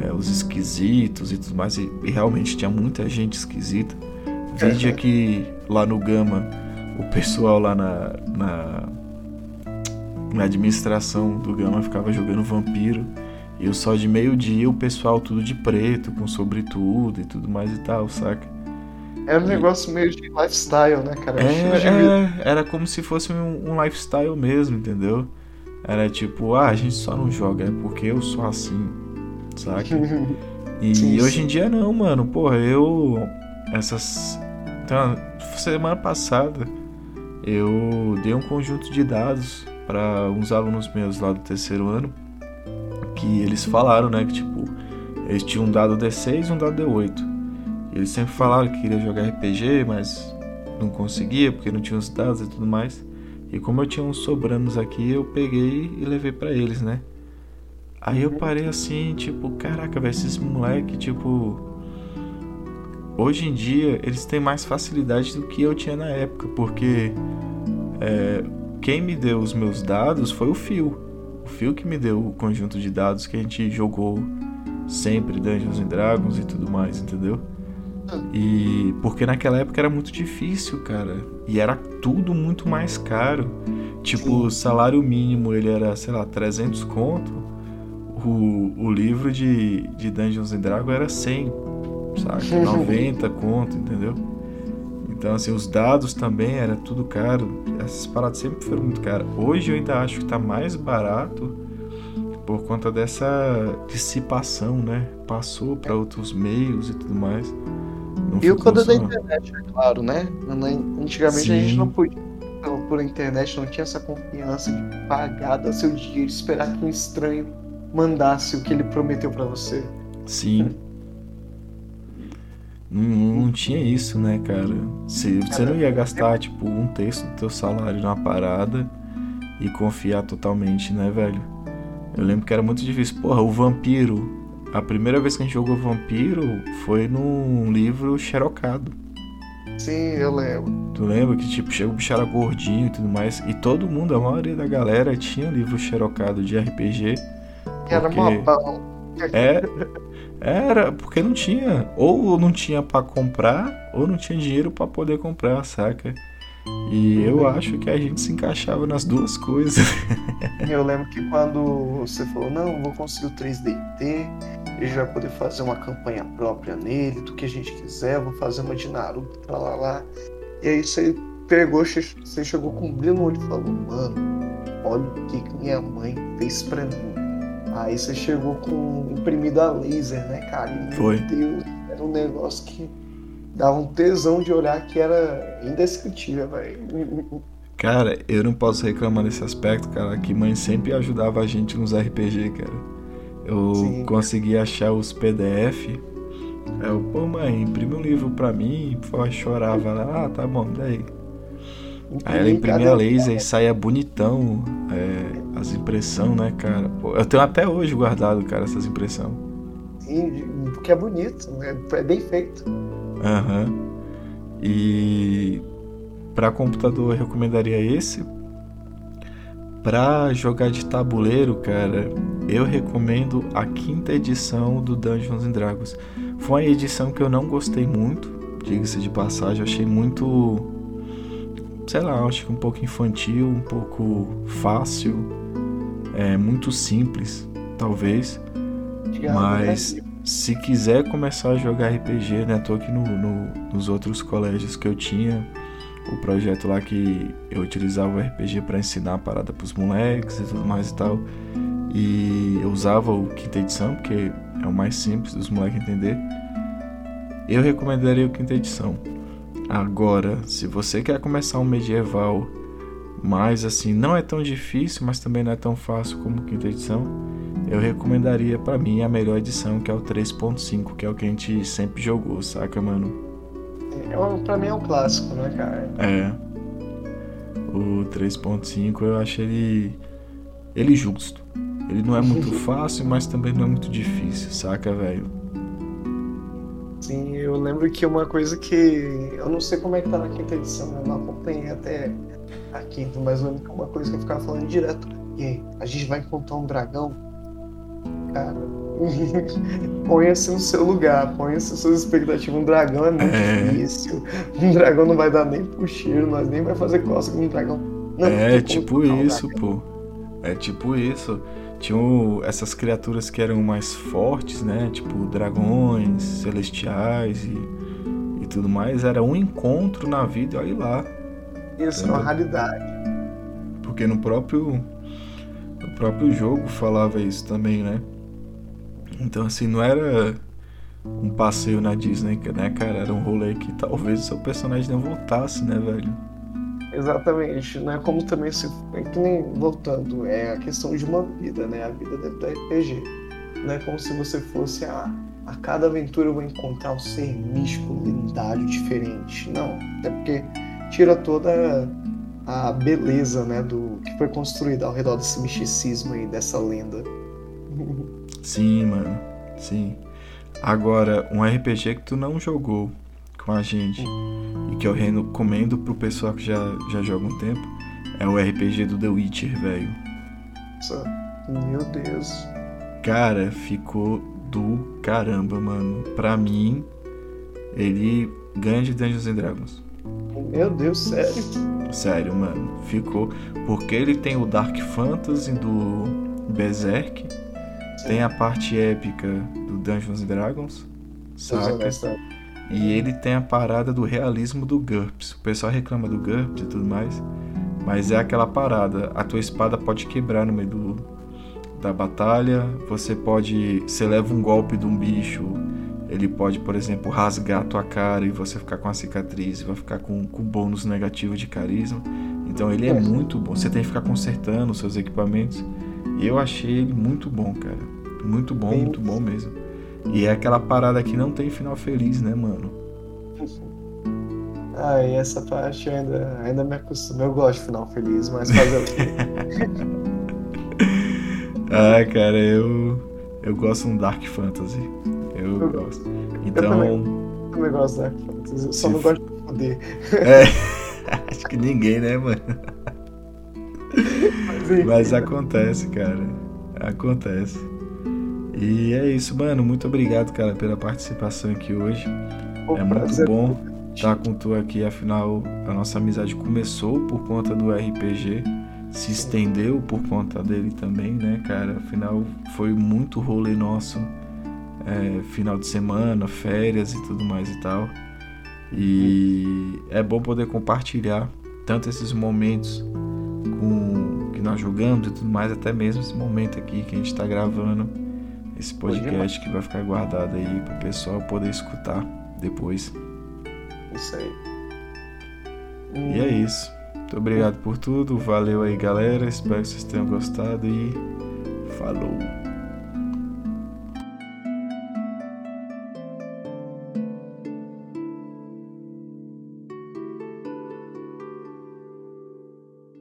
é, os esquisitos e tudo mais. E, e, realmente tinha muita gente esquisita. Vídeo que lá no Gama, o pessoal lá na, na, na administração do Gama ficava jogando vampiro. E o sol de meio-dia, o pessoal tudo de preto, com sobretudo e tudo mais e tal, saca? Era um negócio meio de lifestyle, né, cara? É, é, era como se fosse um, um, lifestyle mesmo, entendeu? Era tipo, ah, a gente só não joga, é porque eu sou assim, saca? E sim, hoje sim. em dia não, mano. Porra, eu. Essas. Então, semana passada eu dei um conjunto de dados para uns alunos meus lá do terceiro ano que eles falaram, né, que tipo, eles tinham um dado D6 e um dado D8. Eles sempre falaram que queria jogar RPG, mas não conseguia porque não tinha os dados e tudo mais. E como eu tinha uns sobranos aqui, eu peguei e levei para eles, né? Aí eu parei assim, tipo, caraca, velho, esses moleque, tipo. Hoje em dia eles têm mais facilidade do que eu tinha na época, porque é, quem me deu os meus dados foi o Fio. O Fio que me deu o conjunto de dados que a gente jogou sempre Dungeons and Dragons e tudo mais, entendeu? E porque naquela época era muito difícil, cara. E era tudo muito mais caro. Tipo, o salário mínimo ele era, sei lá, 300 conto. O, o livro de, de Dungeons and Dragons era 100, saca? 90 conto, entendeu? Então, assim, os dados também era tudo caro. Essas paradas sempre foram muito caras. Hoje eu ainda acho que tá mais barato por conta dessa dissipação, né? Passou para outros meios e tudo mais. Não e o quando da internet, é claro, né? Antigamente Sim. a gente não podia, por internet, não tinha essa confiança de pagar, dar seu dinheiro, esperar que um estranho mandasse o que ele prometeu para você. Sim. Não, não, tinha isso, né, cara? Você, você não ia gastar, tipo, um terço do teu salário numa parada e confiar totalmente, né, velho? Eu lembro que era muito difícil. Porra, o vampiro, a primeira vez que a gente jogou Vampiro foi num livro xerocado. Sim, eu lembro. Tu lembra que tipo, chega o bicho era gordinho e tudo mais. E todo mundo, a maioria da galera, tinha livro xerocado de RPG. Porque... Era mó bom. É. Era, porque não tinha. Ou não tinha para comprar, ou não tinha dinheiro para poder comprar, saca? E eu acho que a gente se encaixava nas duas coisas. Eu lembro que quando você falou, não, vou conseguir o 3DT, a gente vai poder fazer uma campanha própria nele, do que a gente quiser, vou fazer uma de Naruto, pra lá lá. E aí você pegou, você chegou com um brilho no olho e falou, mano, olha o que, minha mãe fez pra mim. Aí você chegou com imprimido a laser, né, cara? E, Foi. Meu Deus, era um negócio que dava um tesão de olhar que era indescritível, velho. Cara, eu não posso reclamar desse aspecto, cara, que mãe sempre ajudava a gente nos RPG, cara. Eu Sim, consegui achar os PDF. Eu, pô, mãe, imprime um livro pra mim. Pô, chorava lá, ah, tá bom, daí. Aí ela imprimia a laser e saía bonitão é, as impressões, né, cara? Eu tenho até hoje guardado, cara, essas impressões. Sim, porque é bonito, né? é bem feito. Aham. Uhum. E para computador eu recomendaria esse. Para jogar de tabuleiro, cara, eu recomendo a quinta edição do Dungeons and Dragons. Foi uma edição que eu não gostei muito, diga-se de passagem, eu achei muito, sei lá, acho que um pouco infantil, um pouco fácil, é muito simples, talvez. Mas se quiser começar a jogar RPG, né? Tô aqui no, no, nos outros colégios que eu tinha, o projeto lá que eu utilizava o RPG para ensinar a parada pros moleques e tudo mais e tal. E eu usava o quinta edição, porque é o mais simples dos moleques entender. Eu recomendaria o quinta edição. Agora, se você quer começar um medieval mais assim, não é tão difícil, mas também não é tão fácil como quinta edição eu recomendaria para mim a melhor edição, que é o 3.5, que é o que a gente sempre jogou, saca, mano? É, pra mim é um clássico, né, cara? É. O 3.5 eu acho ele. ele justo. Ele não é muito fácil, mas também não é muito difícil, saca, velho? Sim, eu lembro que uma coisa que. Eu não sei como é que tá na quinta edição, eu não acompanhei até a quinta, mas eu lembro que uma coisa que eu ficava falando direto. E aí, a gente vai encontrar um dragão cara. Ponha-se no seu lugar, ponha-se suas expectativas. Um dragão é muito É. difícil. Um dragão não vai dar nem pro cheiro, nós nem vai fazer costa com um dragão. Não, É tipo não, isso, pô. É tipo isso. Tinham essas criaturas que eram mais fortes, né? Tipo dragões, celestiais e, e tudo mais. Era um encontro na vida, olha lá. Isso é uma raridade. Porque no próprio, no próprio jogo falava isso também, né? Então, assim, não era um passeio na Disney, né, cara? Era um rolê que talvez o seu personagem não voltasse, né, velho? Exatamente, né? Como também se. É que nem voltando, é a questão de uma vida, né? A vida dentro da RPG. Não é como se você fosse a. A cada aventura eu vou encontrar um ser místico, lendário, diferente. Não. É porque tira toda a beleza, né? Do que foi construído ao redor desse misticismo aí, dessa lenda. Sim, mano. Sim. Agora, um RPG que tu não jogou com a gente e que eu recomendo pro pessoal que já, já joga um tempo é o RPG do The Witcher, velho. Meu Deus. Cara, ficou do caramba, mano. Pra mim, ele ganha de Dungeons and Dragons. Meu Deus, sério? Sério, mano. Ficou. Porque ele tem o Dark Fantasy do Berserk. Tem a parte épica do Dungeons and Dragons. Saca? E ele tem a parada do realismo do GURPS. O pessoal reclama do GURPS e tudo mais. Mas é aquela parada. A tua espada pode quebrar no meio do, da batalha. Você pode. Você leva um golpe de um bicho. Ele pode, por exemplo, rasgar a tua cara e você ficar com a cicatriz. Vai ficar com, com bônus negativo de carisma. Então ele é É. muito bom. Você tem que ficar consertando os seus equipamentos. E eu achei ele muito bom, cara. Muito bom, muito bom mesmo. E é aquela parada que não tem final feliz, né, mano? Ah, e essa parte eu ainda, ainda me acostumo. Eu gosto de final feliz, mas fazer o quê? Ah, cara, eu eu gosto de um Dark Fantasy. Eu, Eu gosto. também. Então, Eu também gosto da Dark Fantasy. Eu só não gosto de poder. é, acho que ninguém, né, mano? Mas, Mas né? acontece, cara. Acontece. E é isso, mano. Muito obrigado, cara, pela participação aqui hoje. É muito bom estar com tu aqui. Afinal, a nossa amizade começou por conta do RPG, se estendeu por conta dele também, né, cara? Afinal, foi muito rolê nosso. é, final de semana, férias e tudo mais e tal. E é bom poder compartilhar tanto esses momentos com que nós jogamos e tudo mais, até mesmo esse momento aqui que a gente está gravando esse podcast que vai ficar guardado aí para o pessoal poder escutar depois. Isso aí. E é isso. Muito obrigado por tudo. Valeu aí, galera. Espero que vocês tenham gostado e falou.